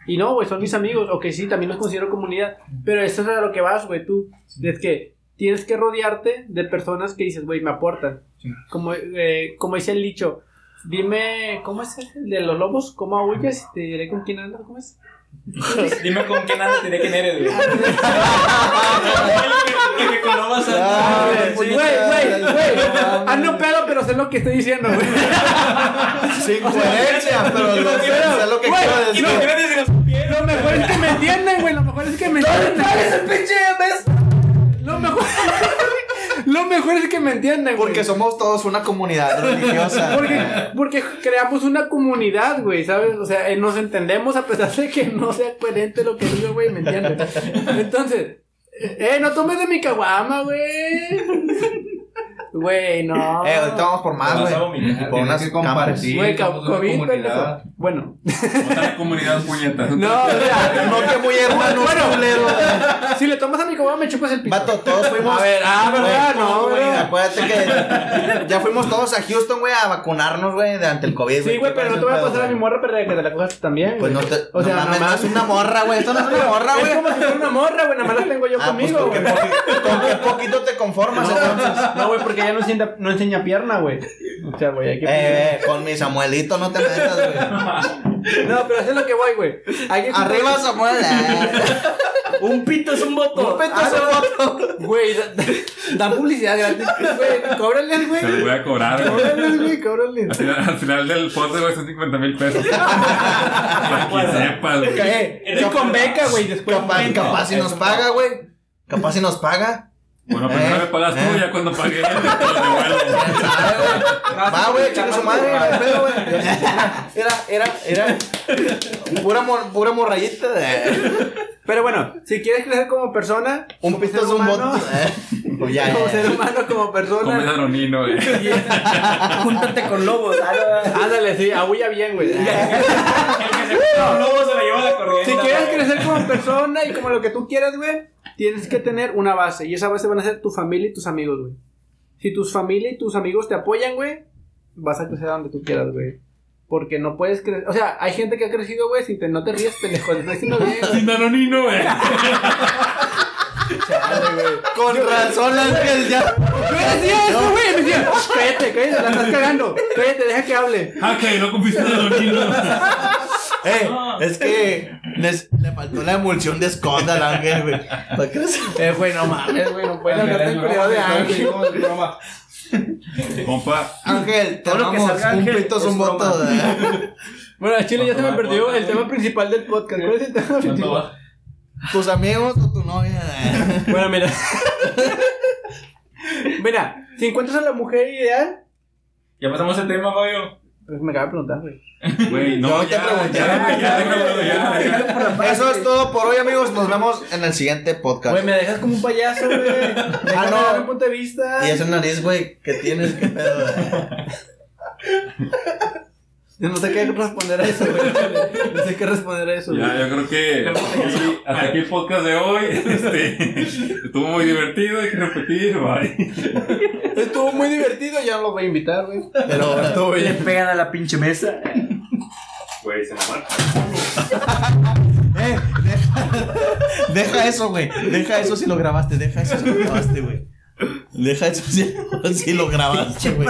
Y no, güey, son mis amigos. Ok, sí, también los considero comunidad. Pero eso es a lo que vas, güey, tú. Es que tienes que rodearte de personas que dices, güey, me aportan. Como, eh, como dice el dicho, dime, ¿cómo es el de los lobos? ¿Cómo aullas? Y te diré con quién andas, ¿cómo es? Dime con quién andas, diré quién eres, güey. El que con vas Ah. Güey, güey, güey. Ando pedo, pero sé lo que estoy diciendo, güey. Sin coherencia, pero lo sé, sé lo que Güey, quiero decir. Lo mejor es que me entienden, güey. Lo mejor es que me entienden. ese pinche mes? Lo mejor. Lo mejor es que me entienden, güey. Porque somos todos una comunidad religiosa. Porque, porque creamos una comunidad, güey, ¿sabes? O sea, eh, nos entendemos a pesar de que no sea coherente lo que digo, güey, ¿me entiendes? Entonces, eh, no tomes de mi caguama, güey. Güey, no. Eh, ahorita vamos por más, güey. por unas que compartir. Güey, COVID, comunidad. pendejo. Bueno, Otra comunidad puñetas. no, o sea, No, que muy hermano, Bueno. si le tomas a mi caguama, me chupas el pito. Vato, todos fuimos. A ver, ah, ¿verdad? No, güey. Acuérdate que ya fuimos todos a Houston, güey, a vacunarnos, güey, ante el COVID. Sí, güey, ¿Qué pero no es te voy a pasar a mi morra para que te la cojas también, Pues no te. O sea, no es una morra, güey. Esto no es una morra, Es güey. como si fuera una morra, güey, nada más la tengo yo Ah, pues conmigo, con güey. con qué poquito te conformas, entonces. No, güey, porque ella no enseña, no enseña pierna, güey. O sea, güey, hay que... Eh, eh, con mi Samuelito no te metas, güey. No, pero eso es lo que voy, güey. Hay que Arriba, Samuel. eh. Un pito es un voto. Un peto Ah, se no. voto. Güey, da- da- dan publicidad gratis. Güey, cóbrales, güey. Se los voy a cobrar, güey. Cóbrales, güey, cóbrales. Al final, al final del podcast, güey, son 50 mil pesos. Para que sepas, güey. Eh, y con beca, güey, después. Capaz, capaz si nos paga, güey. Capaz si nos paga. Bueno, primero Eh, me pagas tú, eh. ya cuando pagué. Va, güey, chingue su madre, no güey. Era, era, era. Pura, mor- pura morrayita. eh. Pero bueno, si quieres crecer como persona, Un como pito ser es un humano, voto. eh. Pues ya, como ya. ser humano, como Come persona. danonino, güey. Júntate con lobos. ah, Ándale, sí, agulla bien, güey. El que se un lobo se la lleva la corriente. Si quieres crecer como persona y como lo que tú quieras, güey, tienes que tener una base. Y esa base van a ser tu familia y tus amigos, güey. Si tus familia y tus amigos te apoyan, güey, vas a crecer a donde tú quieras, güey. Porque no puedes crecer. O sea, hay gente que ha crecido, güey, sin te, no te ríes, pendejo. Te estoy diciendo bien. Sin danonino, güey. Con razón, Ángel, ya. Yo decía eso, güey. Me decía, cállate, cállate, la estás cagando. Cállate, deja que hable. Ah, que no cumpliste danonino. Eh, es que les, le faltó la emulsión de esconda al Ángel, güey. ¿Para qué se- Eh, güey, no mames, güey. No hablar tan cuidado de Ángel. Compa, Ángel, te Todo lo que amamos. salga, Un Ángel, pito es un voto. de- Bueno, a Chile ya se me perdió el tema principal del podcast. ¿Cuál es el tema ¿Cuánto principal? Tus amigos o tu novia. Bueno, mira. mira, si encuentras a la mujer ideal, Ya pasamos el tema, Fabio. Pues me acaba de preguntar, güey. güey, no, ya, pregunté. ya, güey, ya, déjalo, ya, ya. Eso es todo por hoy, amigos. Nos vemos en el siguiente podcast. Güey, me dejas como un payaso, güey. Déjame no. mi punto de vista. Y esa nariz, güey, que tienes, qué pedo. Yo no sé qué responder a eso, güey. No sé qué responder a eso, güey. Ya, yo creo que hasta aquí, hasta aquí el podcast de hoy. Este, estuvo muy divertido, hay que repetir, bye. Estuvo muy divertido, ya no los voy a invitar, güey. Pero estuvo Le bien. pegan a la pinche mesa. Güey, se me marca. Eh, deja, deja eso, güey. Deja eso si lo grabaste. Deja eso si lo grabaste, güey. Deja eso si, si lo grabaste, güey.